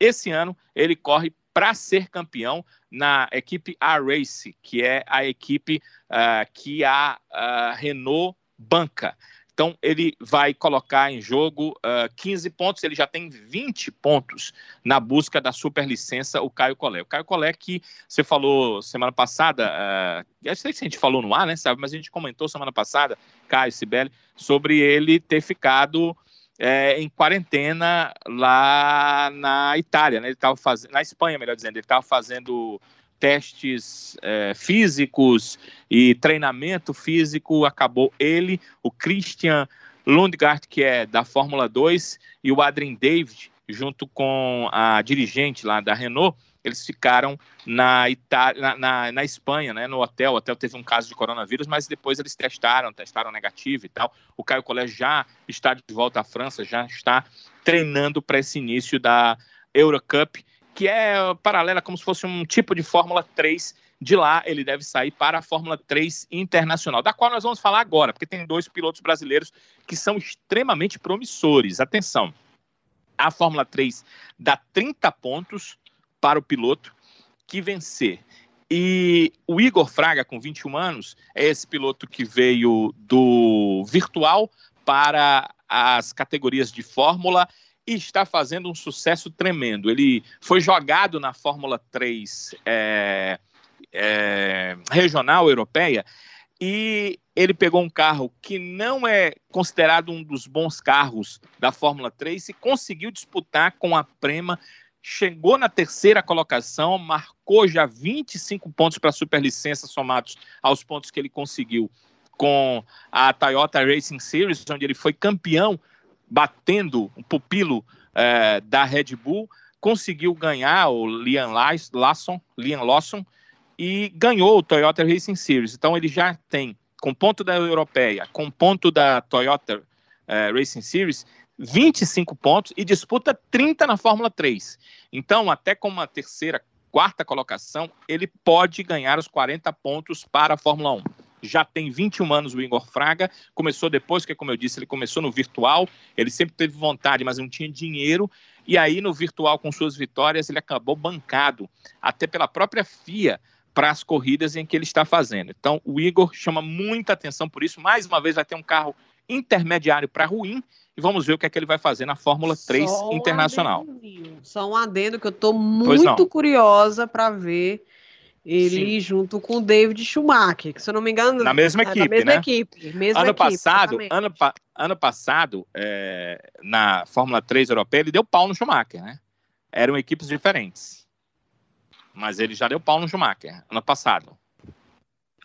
Esse ano ele corre para ser campeão na equipe A-Race, que é a equipe uh, que a, a Renault banca. Então, ele vai colocar em jogo uh, ah, 15 pontos, ele já tem 20 pontos na busca da superlicença, o Caio Collet. O Caio Collet que você falou semana passada, uh, eu sei se a gente falou no ar, né, sabe, mas a gente comentou semana passada, Caio Sibeli, sobre ele ter ficado é, em quarentena lá na Itália, né? Ele estava fazendo, na Espanha, melhor dizendo, ele estava fazendo testes é, físicos e treinamento físico, acabou ele, o Christian Lundgaard, que é da Fórmula 2, e o Adrien David, junto com a dirigente lá da Renault, eles ficaram na, Itália, na, na, na, Espanha, né, no hotel. O hotel teve um caso de coronavírus, mas depois eles testaram, testaram negativo e tal. O Caio Collet já está de volta à França, já está treinando para esse início da Eurocup que é paralela, como se fosse um tipo de Fórmula 3. De lá, ele deve sair para a Fórmula 3 Internacional, da qual nós vamos falar agora, porque tem dois pilotos brasileiros que são extremamente promissores. Atenção, a Fórmula 3 dá 30 pontos para o piloto que vencer. E o Igor Fraga, com 21 anos, é esse piloto que veio do virtual para as categorias de Fórmula e está fazendo um sucesso tremendo. Ele foi jogado na Fórmula 3 é, é, regional europeia e ele pegou um carro que não é considerado um dos bons carros da Fórmula 3 e conseguiu disputar com a Prema. Chegou na terceira colocação, marcou já 25 pontos para a superlicença somados aos pontos que ele conseguiu com a Toyota Racing Series, onde ele foi campeão batendo o pupilo é, da Red Bull, conseguiu ganhar o Liam Lawson, Liam Lawson e ganhou o Toyota Racing Series. Então ele já tem, com ponto da Europeia, com ponto da Toyota é, Racing Series, 25 pontos e disputa 30 na Fórmula 3. Então, até com uma terceira, quarta colocação, ele pode ganhar os 40 pontos para a Fórmula 1 já tem 21 anos o Igor Fraga, começou depois, que como eu disse, ele começou no virtual, ele sempre teve vontade, mas não tinha dinheiro, e aí no virtual, com suas vitórias, ele acabou bancado, até pela própria FIA, para as corridas em que ele está fazendo. Então, o Igor chama muita atenção por isso, mais uma vez vai ter um carro intermediário para ruim, e vamos ver o que é que ele vai fazer na Fórmula 3 Só Internacional. Um Só um adendo que eu estou muito curiosa para ver ele Sim. junto com o David Schumacher, que se eu não me engano. Na mesma equipe, é, na mesma né? equipe. Mesma ano, equipe, passado, ano, pa ano passado, é, na Fórmula 3 europeia, ele deu pau no Schumacher, né? Eram equipes diferentes. Mas ele já deu pau no Schumacher, ano passado.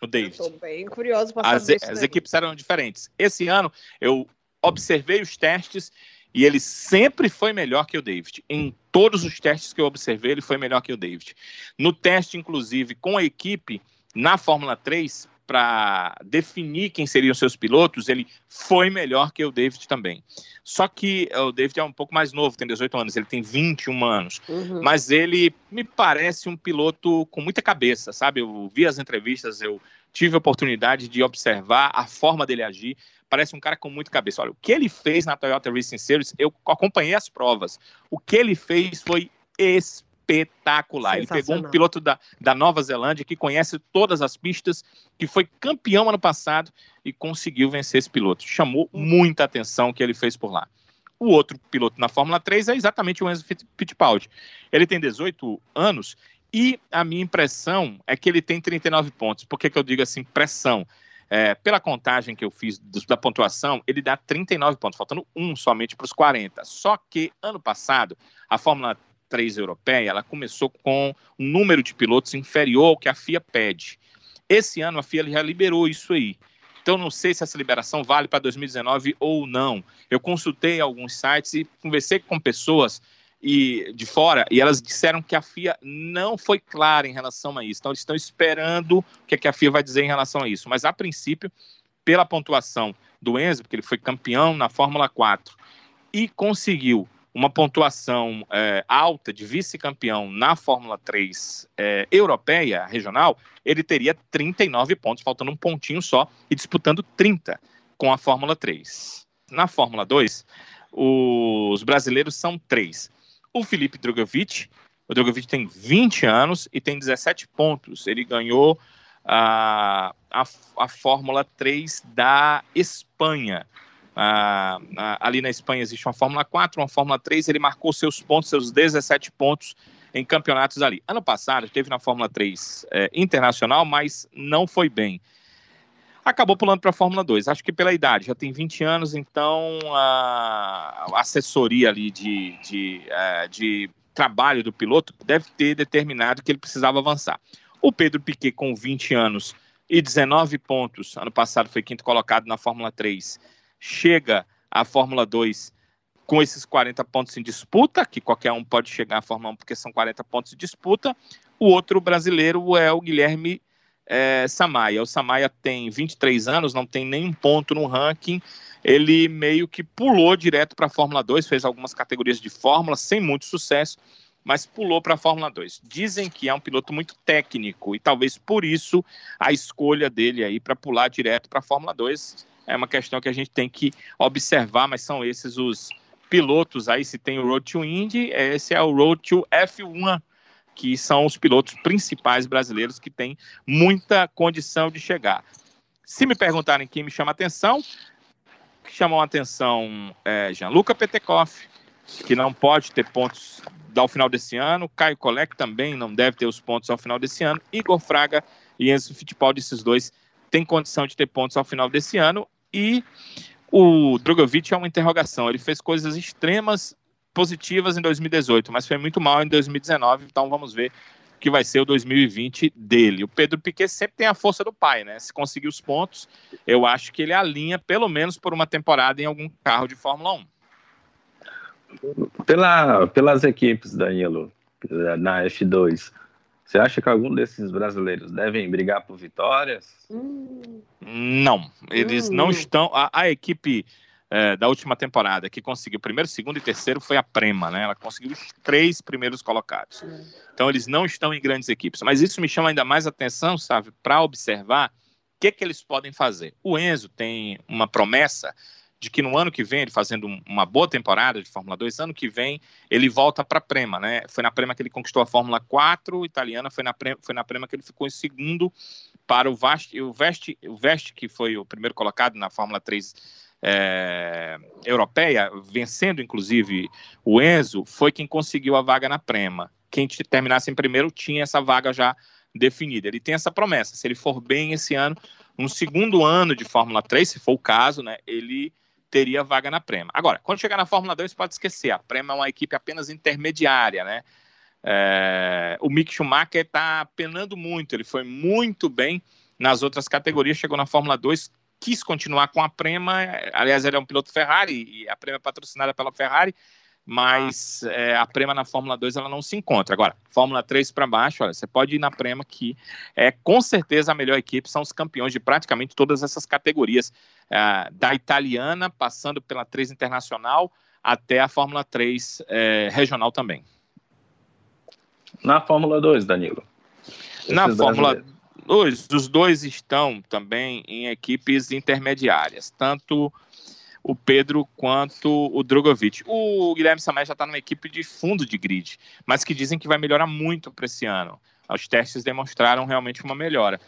O David. Estou bem curioso para saber As, as equipes eram diferentes. Esse ano, eu observei os testes e ele sempre foi melhor que o David. Em todos os testes que eu observei, ele foi melhor que o David. No teste, inclusive, com a equipe na Fórmula 3, para definir quem seriam seus pilotos, ele foi melhor que o David também. Só que o David é um pouco mais novo, tem 18 anos, ele tem 21 anos. Uhum. Mas ele me parece um piloto com muita cabeça, sabe? Eu vi as entrevistas, eu tive a oportunidade de observar a forma dele agir parece um cara com muita cabeça. Olha, o que ele fez na Toyota Racing Series, eu acompanhei as provas. O que ele fez foi espetacular. Ele pegou um piloto da, da Nova Zelândia que conhece todas as pistas, que foi campeão ano passado e conseguiu vencer esse piloto. Chamou muita atenção o que ele fez por lá. O outro piloto na Fórmula 3 é exatamente o Enzo Fittipaldi. Ele tem 18 anos e a minha impressão é que ele tem 39 pontos. Por que, que eu digo assim, pressão? É, pela contagem que eu fiz da pontuação, ele dá 39 pontos, faltando um somente para os 40. Só que ano passado, a Fórmula 3 europeia, ela começou com um número de pilotos inferior ao que a FIA pede. Esse ano a FIA já liberou isso aí. Então não sei se essa liberação vale para 2019 ou não. Eu consultei alguns sites e conversei com pessoas e de fora, e elas disseram que a FIA não foi clara em relação a isso. Então, eles estão esperando o que, é que a FIA vai dizer em relação a isso. Mas, a princípio, pela pontuação do Enzo, porque ele foi campeão na Fórmula 4 e conseguiu uma pontuação é, alta de vice-campeão na Fórmula 3 é, europeia, regional, ele teria 39 pontos, faltando um pontinho só, e disputando 30 com a Fórmula 3. Na Fórmula 2, os brasileiros são três o Felipe Drogovic. O Drogovic tem 20 anos e tem 17 pontos. Ele ganhou a, a, a Fórmula 3 da Espanha. ah, ah, ali na Espanha existe uma Fórmula 4, uma Fórmula 3, ele marcou seus pontos, seus 17 pontos em campeonatos ali. Ano passado teve na Fórmula 3 é, internacional, mas não foi bem. Acabou pulando para a Fórmula 2. Acho que pela idade, já tem 20 anos, então a, assessoria ali de, de, é, de trabalho do piloto deve ter determinado que ele precisava avançar. O Pedro Piquet, com 20 anos e 19 pontos, ano passado foi quinto colocado na Fórmula 3 chega à Fórmula 2 com esses 40 pontos em disputa, que qualquer um pode chegar à Fórmula 1 porque são 40 pontos de disputa. O outro brasileiro é o Guilherme é, Samaia. O Samaia tem 23 anos, não tem nenhum ponto no ranking. Ele meio que pulou direto para a Fórmula 2, fez algumas categorias de Fórmula sem muito sucesso, mas pulou para a Fórmula 2. Dizem que é um piloto muito técnico e talvez por isso a escolha dele aí para pular direto para a Fórmula 2 é uma questão que a gente tem que observar, mas são esses os pilotos aí, se tem o Road to Indy, esse é o Road to F1, que são os pilotos principais brasileiros que têm muita condição de chegar. Se me perguntarem quem me chama atenção, chamam a atenção é Gianluca Petekoff, que não pode ter pontos ao final desse ano, Caio Colec também não deve ter os pontos ao final desse ano, Igor Fraga e Enzo Fittipaldi, esses dois têm condição de ter pontos ao final desse ano, e o Drogovic é uma interrogação. Ele fez coisas extremas positivas em 2018, mas foi muito mal em 2019. Então vamos ver o que vai ser o 2020 dele. O Pedro Piquet sempre tem a força do pai, né? Se conseguir os pontos, eu acho que ele alinha pelo menos por uma temporada em algum carro de Fórmula 1. Pela, pelas equipes, Danilo, na F2, você acha que algum desses brasileiros devem brigar por vitórias? Não, eles hum. não estão. A, a equipe é, da última temporada que conseguiu primeiro, segundo e terceiro foi a Prema, né? Ela conseguiu os três primeiros colocados. Então eles não estão em grandes equipes. Mas isso me chama ainda mais atenção, sabe, para observar o que, que eles podem fazer. O Enzo tem uma promessa de que no ano que vem, ele fazendo uma boa temporada de Fórmula 2, ano que vem ele volta para a Prema, né? Foi na Prema que ele conquistou a Fórmula 4 italiana, foi na Prema, foi na Prema que ele ficou em segundo para o Vast, o Vest, o Vest que foi o primeiro colocado na Fórmula 3 é, europeia, vencendo inclusive o Enzo, foi quem conseguiu a vaga na Prema. Quem terminasse em primeiro tinha essa vaga já definida. Ele tem essa promessa, se ele for bem esse ano, um segundo ano de Fórmula 3, se for o caso, né, ele teria vaga na Prema. Agora, quando chegar na Fórmula 2, pode esquecer, a Prema é uma equipe apenas intermediária, né? É, o Mick Schumacher está penando muito, ele foi muito bem nas outras categorias, chegou na Fórmula 2, quis continuar com a Prema, aliás, ele é um piloto Ferrari, e a Prema é patrocinada pela Ferrari, mas é, a Prema na Fórmula 2 ela não se encontra. Agora, Fórmula 3 para baixo, olha, você pode ir na Prema que é com certeza a melhor equipe, são os campeões de praticamente todas essas categorias, é, da italiana, passando pela 3 internacional, até a Fórmula 3 é, regional também. Na Fórmula 2, Danilo? Na Fórmula 2, os dois estão também em equipes intermediárias, tanto o Pedro quanto o Drogovic. O Guilherme Samé já está numa equipe de fundo de grid, mas que dizem que vai melhorar muito para esse ano. Os testes demonstraram realmente uma melhora.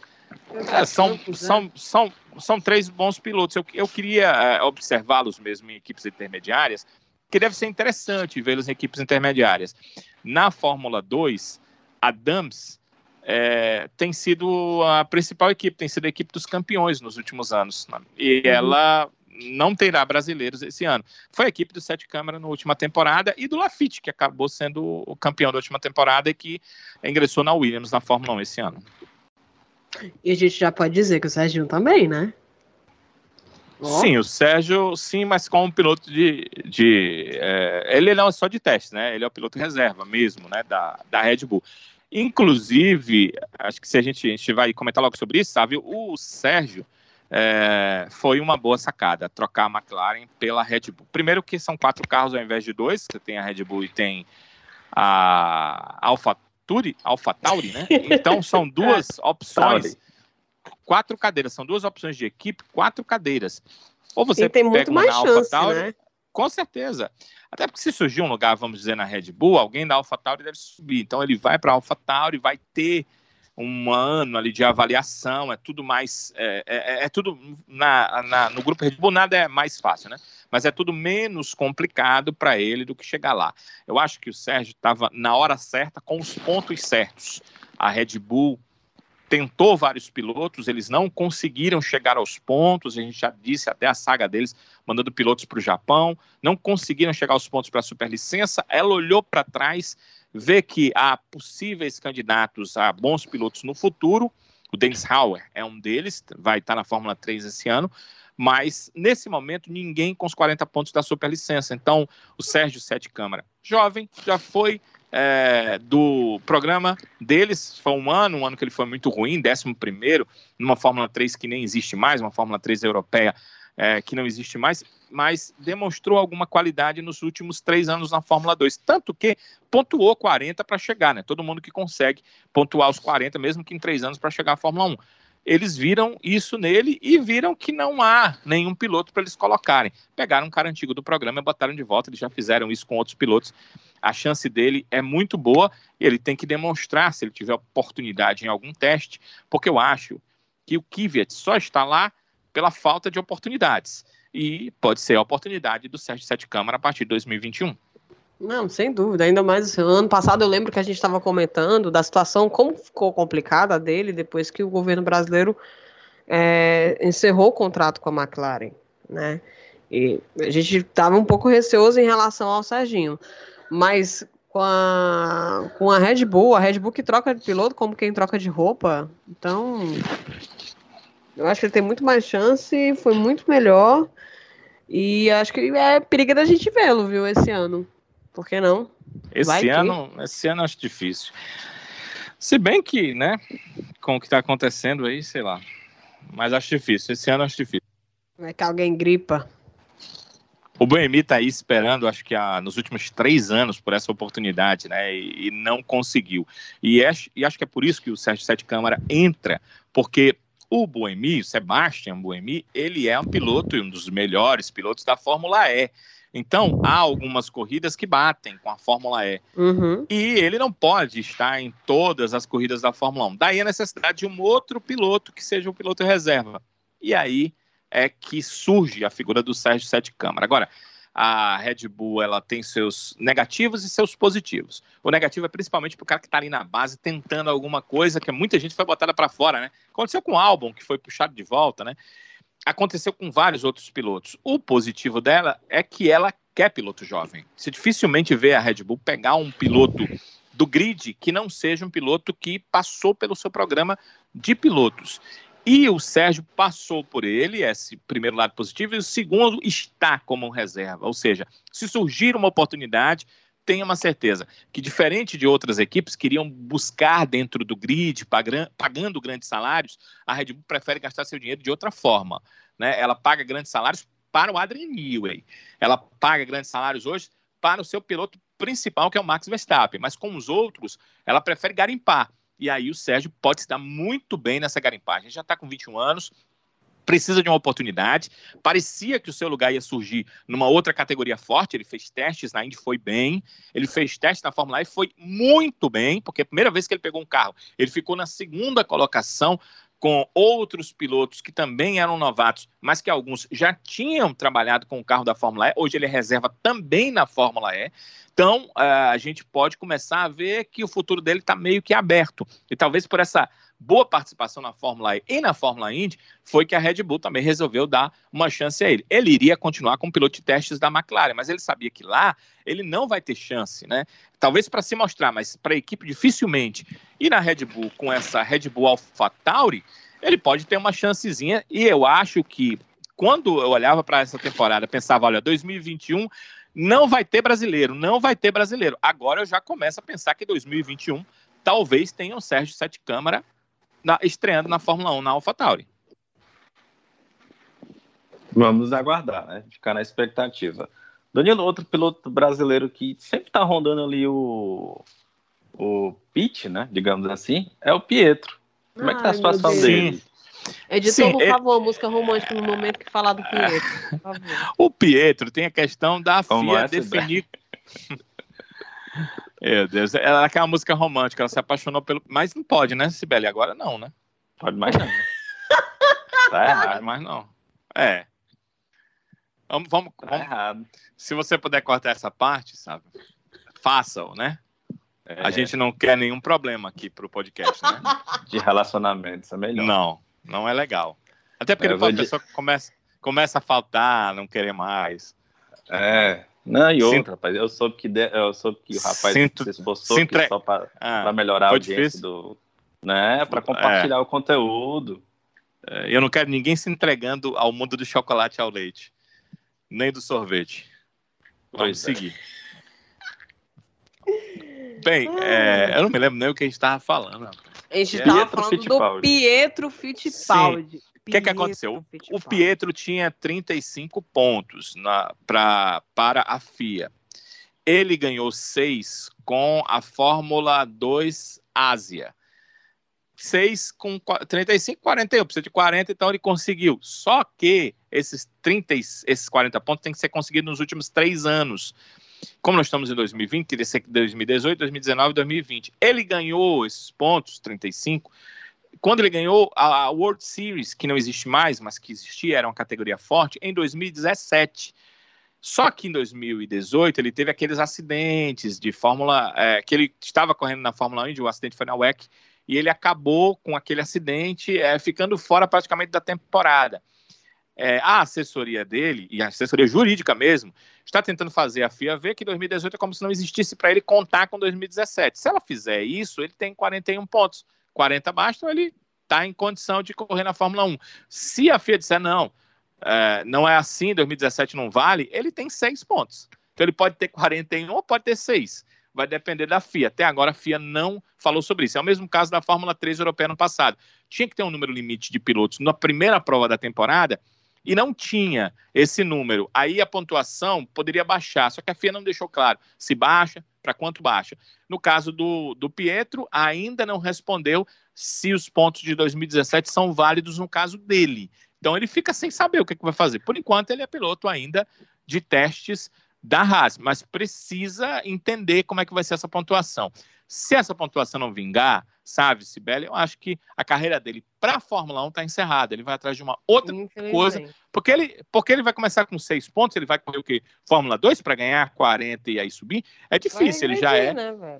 É, são, são, são, são três bons pilotos. Eu, eu queria é, observá-los mesmo em equipes intermediárias, que deve ser interessante vê-los em equipes intermediárias. Na Fórmula 2, a Dams é, tem sido a principal equipe, tem sido a equipe dos campeões nos últimos anos. Né? E uhum. ela não terá brasileiros esse ano. Foi a equipe do Sete Câmara na última temporada e do Lafitte, que acabou sendo o campeão da última temporada e que ingressou na Williams na Fórmula 1 esse ano. E a gente já pode dizer que o Sérgio também, né? Oh. Sim, o Sérgio, sim, mas com um piloto de. de é, ele não é só de teste, né? Ele é o piloto reserva mesmo, né? Da, da Red Bull. Inclusive, acho que se a gente, a gente vai comentar logo sobre isso, sabe? O Sérgio é, foi uma boa sacada trocar a McLaren pela Red Bull. Primeiro que são quatro carros ao invés de dois, você tem a Red Bull e tem a Alfa Tauri, Alfa Tauri, né? Então são duas opções, quatro cadeiras, são duas opções de equipe, quatro cadeiras. Ou você e tem muito mais chance, Tauri, né? Com certeza. Até porque se surgir um lugar, vamos dizer, na Red Bull, alguém da Alfa Tauri deve subir. Então ele vai para a Alfa Tauri, vai ter um ano ali de avaliação, é tudo mais, é, é, é tudo na, na, no grupo Red Bull nada é mais fácil, né? Mas é tudo menos complicado para ele do que chegar lá. Eu acho que o Sérgio estava na hora certa, com os pontos certos. A Red Bull tentou vários pilotos, eles não conseguiram chegar aos pontos, a gente já disse até a saga deles, mandando pilotos para o Japão, não conseguiram chegar aos pontos para a superlicença, ela olhou para trás vê que há possíveis candidatos a bons pilotos no futuro. O Dennis Hauer é um deles, vai estar na Fórmula 3 esse ano, mas nesse momento ninguém com os 40 pontos da superlicença. Então, o Sérgio Sete Câmara, jovem, já foi é, do programa deles, foi um ano, um ano que ele foi muito ruim, 11 primeiro, numa Fórmula 3 que nem existe mais, uma Fórmula 3 europeia é, que não existe mais, mas demonstrou alguma qualidade nos últimos três anos na Fórmula 2. Tanto que pontuou 40 para chegar, né? Todo mundo que consegue pontuar os 40, mesmo que em três anos, para chegar à Fórmula 1. Eles viram isso nele e viram que não há nenhum piloto para eles colocarem. Pegaram um cara antigo do programa e botaram de volta. Eles já fizeram isso com outros pilotos. A chance dele é muito boa e ele tem que demonstrar se ele tiver oportunidade em algum teste, porque eu acho que o Kvyat só está lá pela falta de oportunidades. E pode ser a oportunidade do Sérgio Sete Câmara a partir de 2021. Não, sem dúvida. Ainda mais assim, ano passado eu lembro que a gente estava comentando da situação, como ficou complicada dele depois que o governo brasileiro é, encerrou o contrato com a McLaren, né? E a gente estava um pouco receoso em relação ao Serginho. Mas com a, com a Red Bull, a Red Bull que troca de piloto como quem troca de roupa. Então, eu acho que ele tem muito mais chance, foi muito melhor. E acho que é perigo da gente vê-lo, viu, esse ano. Por que não? Esse ano, esse ano acho difícil. Se bem que, né, com o que está acontecendo aí, sei lá. Mas acho difícil. Esse ano acho difícil. É que alguém gripa. O Boemi está aí esperando, acho que há, nos últimos três anos, por essa oportunidade, né? E, e não conseguiu. E, é, e acho que é por isso que o Sérgio Sete Câmara entra, porque o Buemi, o Sebastian Buemi, ele é um piloto e um dos melhores pilotos da Fórmula E. Então, há algumas corridas que batem com a Fórmula E. Uhum. E ele não pode estar em todas as corridas da Fórmula 1. Daí a necessidade de um outro piloto que seja um piloto reserva. E aí é que surge a figura do Sérgio Sete Câmara. Agora, a Red Bull ela tem seus negativos e seus positivos. O negativo é principalmente para o cara que está ali na base tentando alguma coisa que muita gente foi botada para fora, né? Aconteceu com o Albon, que foi puxado de volta, né? Aconteceu com vários outros pilotos. O positivo dela é que ela quer piloto jovem. Você dificilmente vê a Red Bull pegar um piloto do grid que não seja um piloto que passou pelo seu programa de pilotos. E o Sérgio passou por ele, esse primeiro lado positivo, e o segundo está como reserva. Ou seja, se surgir uma oportunidade, tenha uma certeza que, diferente de outras equipes que iriam buscar dentro do grid, pagando grandes salários, a Red Bull prefere gastar seu dinheiro de outra forma. Né? Ela paga grandes salários para o Adrian Newey. Ela paga grandes salários hoje para o seu piloto principal, que é o Max Verstappen. Mas com os outros, ela prefere garimpar. E aí o Sérgio pode se dar muito bem nessa garimpagem. Ele já está com 21 anos, precisa de uma oportunidade. Parecia que o seu lugar ia surgir numa outra categoria forte. Ele fez testes na Indy, foi bem. Ele fez testes na Fórmula E, foi muito bem, porque a primeira vez que ele pegou um carro, ele ficou na segunda colocação com outros pilotos que também eram novatos, mas que alguns já tinham trabalhado com o carro da Fórmula E. Hoje ele é reserva também na Fórmula E. Então a gente pode começar a ver que o futuro dele está meio que aberto. E talvez por essa boa participação na Fórmula E e na Fórmula Indy, foi que a Red Bull também resolveu dar uma chance a ele. Ele iria continuar como piloto de testes da McLaren, mas ele sabia que lá ele não vai ter chance, né? Talvez para se mostrar, mas para a equipe dificilmente. E na Red Bull, com essa Red Bull Alpha Tauri, ele pode ter uma chancezinha. E eu acho que quando eu olhava para essa temporada, pensava, olha, 2021 não vai ter brasileiro, não vai ter brasileiro. Agora eu já começo a pensar que 2021 talvez tenha o Sérgio Sete Câmara na, estreando na Fórmula 1 na AlphaTauri. Vamos aguardar, né? Ficar na expectativa. Danilo, outro piloto brasileiro que sempre está rondando ali o, o pit, né? Digamos assim, é o Pietro. Como é que tá a situação dele? Editor, Sim, por favor, é... música romântica no momento que falar do Pietro. o Pietro tem a questão da FIA definir. Meu Deus, ela é aquela música romântica, ela se apaixonou pelo. Mas não pode, né, Sibeli? Agora não, né? Pode mais não. tá errado, mas não. É. Vamos, vamos, Tá vamos- errado. Se você puder cortar essa parte, sabe? Faça-o, né? É, A gente não quer nenhum problema aqui pro podcast, né? De relacionamentos, é melhor. Não, não é legal. Até porque É, depois a pessoa começa, começa a faltar, não querer mais. É. Não, e outra, rapaz, eu soube que, de- eu soube que o rapaz Sinto- se esforçou se aqui entre- só para Ah, melhorar a audiência difícil. do. Né, para compartilhar o conteúdo. é, eu não quero ninguém se entregando ao mundo do chocolate ao leite, nem do sorvete. Vamos Pois é. seguir. Bem, é, eu não me lembro nem o que a gente estava falando. rapaz. A gente É. tava Pietro falando Fittipaldi. do Pietro Fittipaldi. O que, é que aconteceu? O Pietro tinha 35 pontos na, pra, para a FIA. Ele ganhou 6 com a Fórmula 2 Ásia. 6 com qua- 35, 41. Precisa de 40, então ele conseguiu. Só que esses, 30, e- esses 40 pontos têm que ser conseguidos nos últimos 3 anos. Como nós estamos em 2020, teria que ser 2018, 2019 2020. Ele ganhou esses pontos, 35, quando ele ganhou a World Series, que não existe mais, mas que existia, era uma categoria forte, em 2017. Só que em 2018 ele teve aqueles acidentes de Fórmula. é, que ele estava correndo na Fórmula 1, e o acidente foi na WEC, e ele acabou com aquele acidente é, ficando fora praticamente da temporada. É, a assessoria dele, e a assessoria jurídica mesmo, está tentando fazer a FIA ver que 2018 é como se não existisse para ele contar com 2017. Se ela fizer isso, ele tem 41 pontos. 40 abaixo, então ele está em condição de correr na Fórmula 1. Se a FIA disser não, é, não é assim, 2017 não vale, ele tem 6 pontos. Então ele pode ter 41 ou pode ter 6. Vai depender da FIA. Até agora a FIA não falou sobre isso. É o mesmo caso da Fórmula 3 europeia no passado. Tinha que ter um número limite de pilotos na primeira prova da temporada e não tinha esse número. Aí a pontuação poderia baixar, só que a FIA não deixou claro se baixa, para quanto baixa. No caso do, do Pietro, ainda não respondeu se os pontos de 2017 são válidos no caso dele. Então ele fica sem saber o que, que vai fazer. Por enquanto, ele é piloto ainda de testes da Haas, mas precisa entender como é que vai ser essa pontuação. Se essa pontuação não vingar, sabe, Sibeli, eu acho que a carreira dele para a Fórmula 1 está encerrada. Ele vai atrás de uma outra coisa. Porque ele, porque ele vai começar com seis pontos, ele vai correr o quê? Fórmula 2 para ganhar 40 e aí subir? É difícil, ele já é. Né?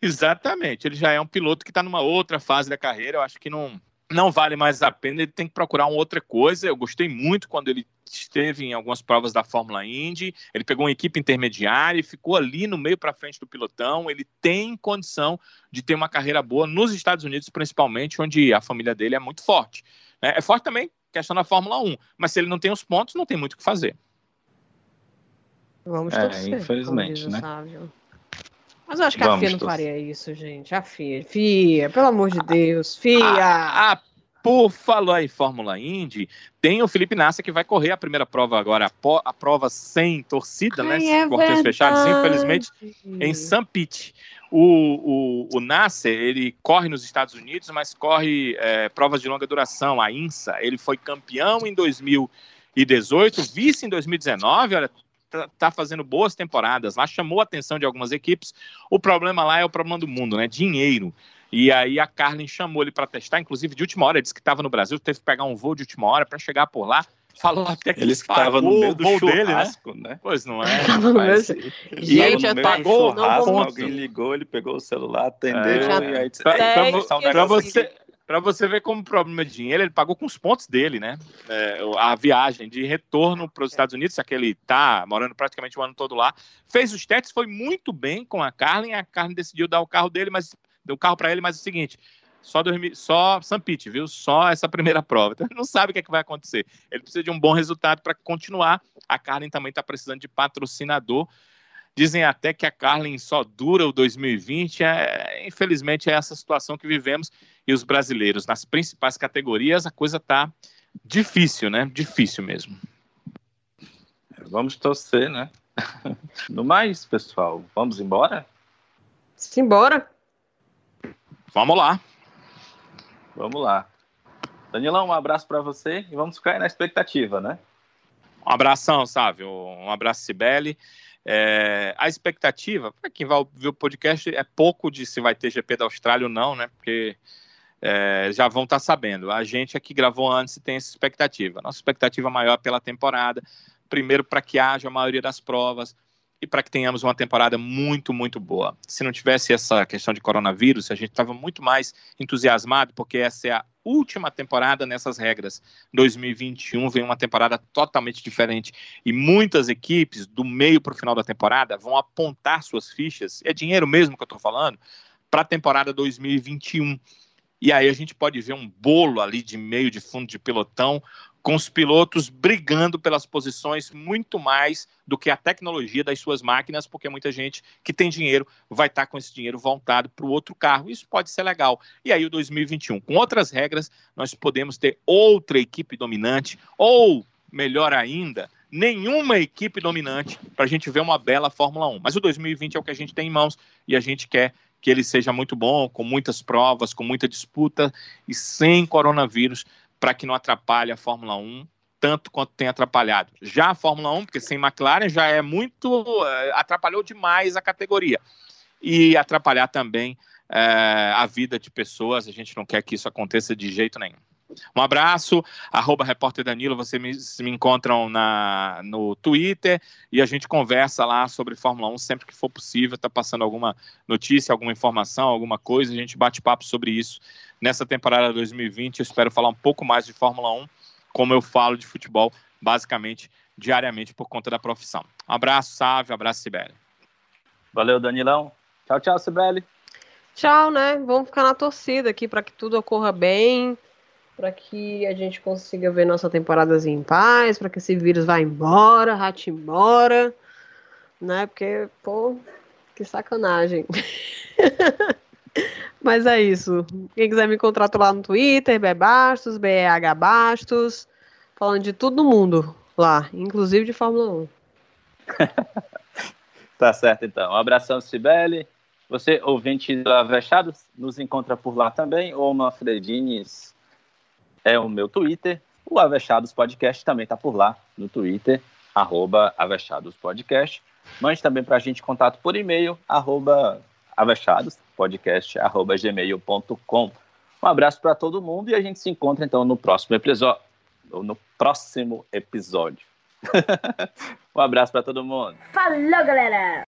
Exatamente, ele já é um piloto que está numa outra fase da carreira. Eu acho que não, não vale mais a pena, ele tem que procurar uma outra coisa. Eu gostei muito quando ele esteve em algumas provas da Fórmula Indy. Ele pegou uma equipe intermediária e ficou ali no meio para frente do pilotão. Ele tem condição de ter uma carreira boa nos Estados Unidos, principalmente, onde a família dele é muito forte. É, é forte também questão da Fórmula 1, mas se ele não tem os pontos, não tem muito o que fazer. Vamos É, torcer. infelizmente, como diz o né? Sávio. Mas eu acho que a Vamos FIA não faria isso, gente. A FIA. FIA, pelo amor de Deus. FIA. Ah, ah, por falar em Fórmula Indy, tem o Felipe Nasser que vai correr a primeira prova agora, a, po- a prova sem torcida, né? Ai, é Portões fechados, infelizmente, em St. Pete. O, o, o Nasser, ele corre nos Estados Unidos, mas corre é, provas de longa duração, a INSA. Ele foi campeão em 2018, vice em 2019, olha, tá, tá fazendo boas temporadas lá, chamou a atenção de algumas equipes. O problema lá é o problema do mundo, né? Dinheiro. E aí a Carlin chamou ele para testar, inclusive de última hora, ele disse que estava no Brasil, teve que pegar um voo de última hora para chegar por lá. Falou até que Ele estava no pagou meio o do voo dele, né? né? Pois não é. Ele Gente, não churrasco, vamos- alguém ligou, ele pegou o celular, atendeu, É. e aí disse, Pra- "Ei, pra pra você, aqui." pra você ver como o problema é dinheiro, ele pagou com os pontos dele, né? É, a viagem de retorno para os Estados Unidos, já que ele tá morando praticamente o ano todo lá. Fez os testes, foi muito bem com a Carlin. A Carlin decidiu dar o carro dele, mas deu o carro para ele, mas é o seguinte. Só, 2000 só. Pete, viu? Só essa primeira prova. Então ele não sabe o que, é que vai acontecer. Ele precisa de um bom resultado para continuar. A Carlin também está precisando de patrocinador. Dizem até que a Carlin só dura o 2020. É, infelizmente, é essa situação que vivemos. E os brasileiros, nas principais categorias, a coisa tá difícil, né? Difícil mesmo. Vamos torcer, né? No mais, pessoal, vamos embora? Simbora. Vamos lá. Vamos lá. Danilão, um abraço para você e vamos ficar aí na expectativa, né? Um abração, Sávio. Um abraço, Sibeli. É, a expectativa, para quem vai ver o podcast, é pouco de se vai ter GP da Austrália ou não, né? Porque é, já vão estar tá sabendo. A gente aqui gravou antes e tem essa expectativa. Nossa expectativa maior pela temporada, primeiro para que haja a maioria das provas, e para que tenhamos uma temporada muito, muito boa. Se não tivesse essa questão de coronavírus, a gente estava muito mais entusiasmado, porque essa é a última temporada nessas regras. 2021 vem uma temporada totalmente diferente e muitas equipes, do meio para o final da temporada, vão apontar suas fichas, é dinheiro mesmo que eu estou falando, para a temporada 2021. E aí a gente pode ver um bolo ali de meio de fundo de pelotão, com os pilotos brigando pelas posições muito mais do que a tecnologia das suas máquinas, porque muita gente que tem dinheiro vai estar com esse dinheiro voltado para o outro carro. Isso pode ser legal. E aí, o 2021, com outras regras, nós podemos ter outra equipe dominante, ou, melhor ainda, nenhuma equipe dominante para a gente ver uma bela Fórmula 1. Mas o 2020 é o que a gente tem em mãos e a gente quer que ele seja muito bom, com muitas provas, com muita disputa e sem coronavírus para que não atrapalhe a Fórmula 1 tanto quanto tem atrapalhado. Já a Fórmula 1, porque sem McLaren já é muito. Eh, atrapalhou demais a categoria. E atrapalhar também é, a vida de pessoas, a gente não quer que isso aconteça de jeito nenhum. Um abraço, arroba repórter Danilo, vocês me, me, encontram na, no Twitter e a gente conversa lá sobre Fórmula 1 sempre que for possível, está passando alguma notícia, alguma informação, alguma coisa, a gente bate papo sobre isso nessa temporada 2020. Eu espero falar um pouco mais de Fórmula 1, como eu falo de futebol, basicamente diariamente por conta da profissão. Um abraço, Sávio, um abraço, Sibeli. Valeu, Danilão. Tchau, tchau, Sibeli. Tchau, né? Vamos ficar na torcida aqui para que tudo ocorra bem, para que a gente consiga ver nossa temporada em paz, para que esse vírus vá embora, rate embora, né? Porque, pô, que sacanagem. Mas é isso. Quem quiser me encontrar, lá no Twitter, Bebastos, BEH Bastos, falando de tudo no mundo lá, inclusive de Fórmula 1. tá certo, então. Um abração, Sibeli. Você, ouvinte do Avechados, nos encontra por lá também, ou Manfredines é o meu Twitter. O Avechados Podcast também tá por lá, no Twitter, arroba Avechados Podcast. Mande também para a gente contato por e-mail, arroba avechados, podcast.gmail.com. Um abraço para todo mundo e a gente se encontra então no próximo episódio. No próximo episódio. um abraço para todo mundo. Falou, galera!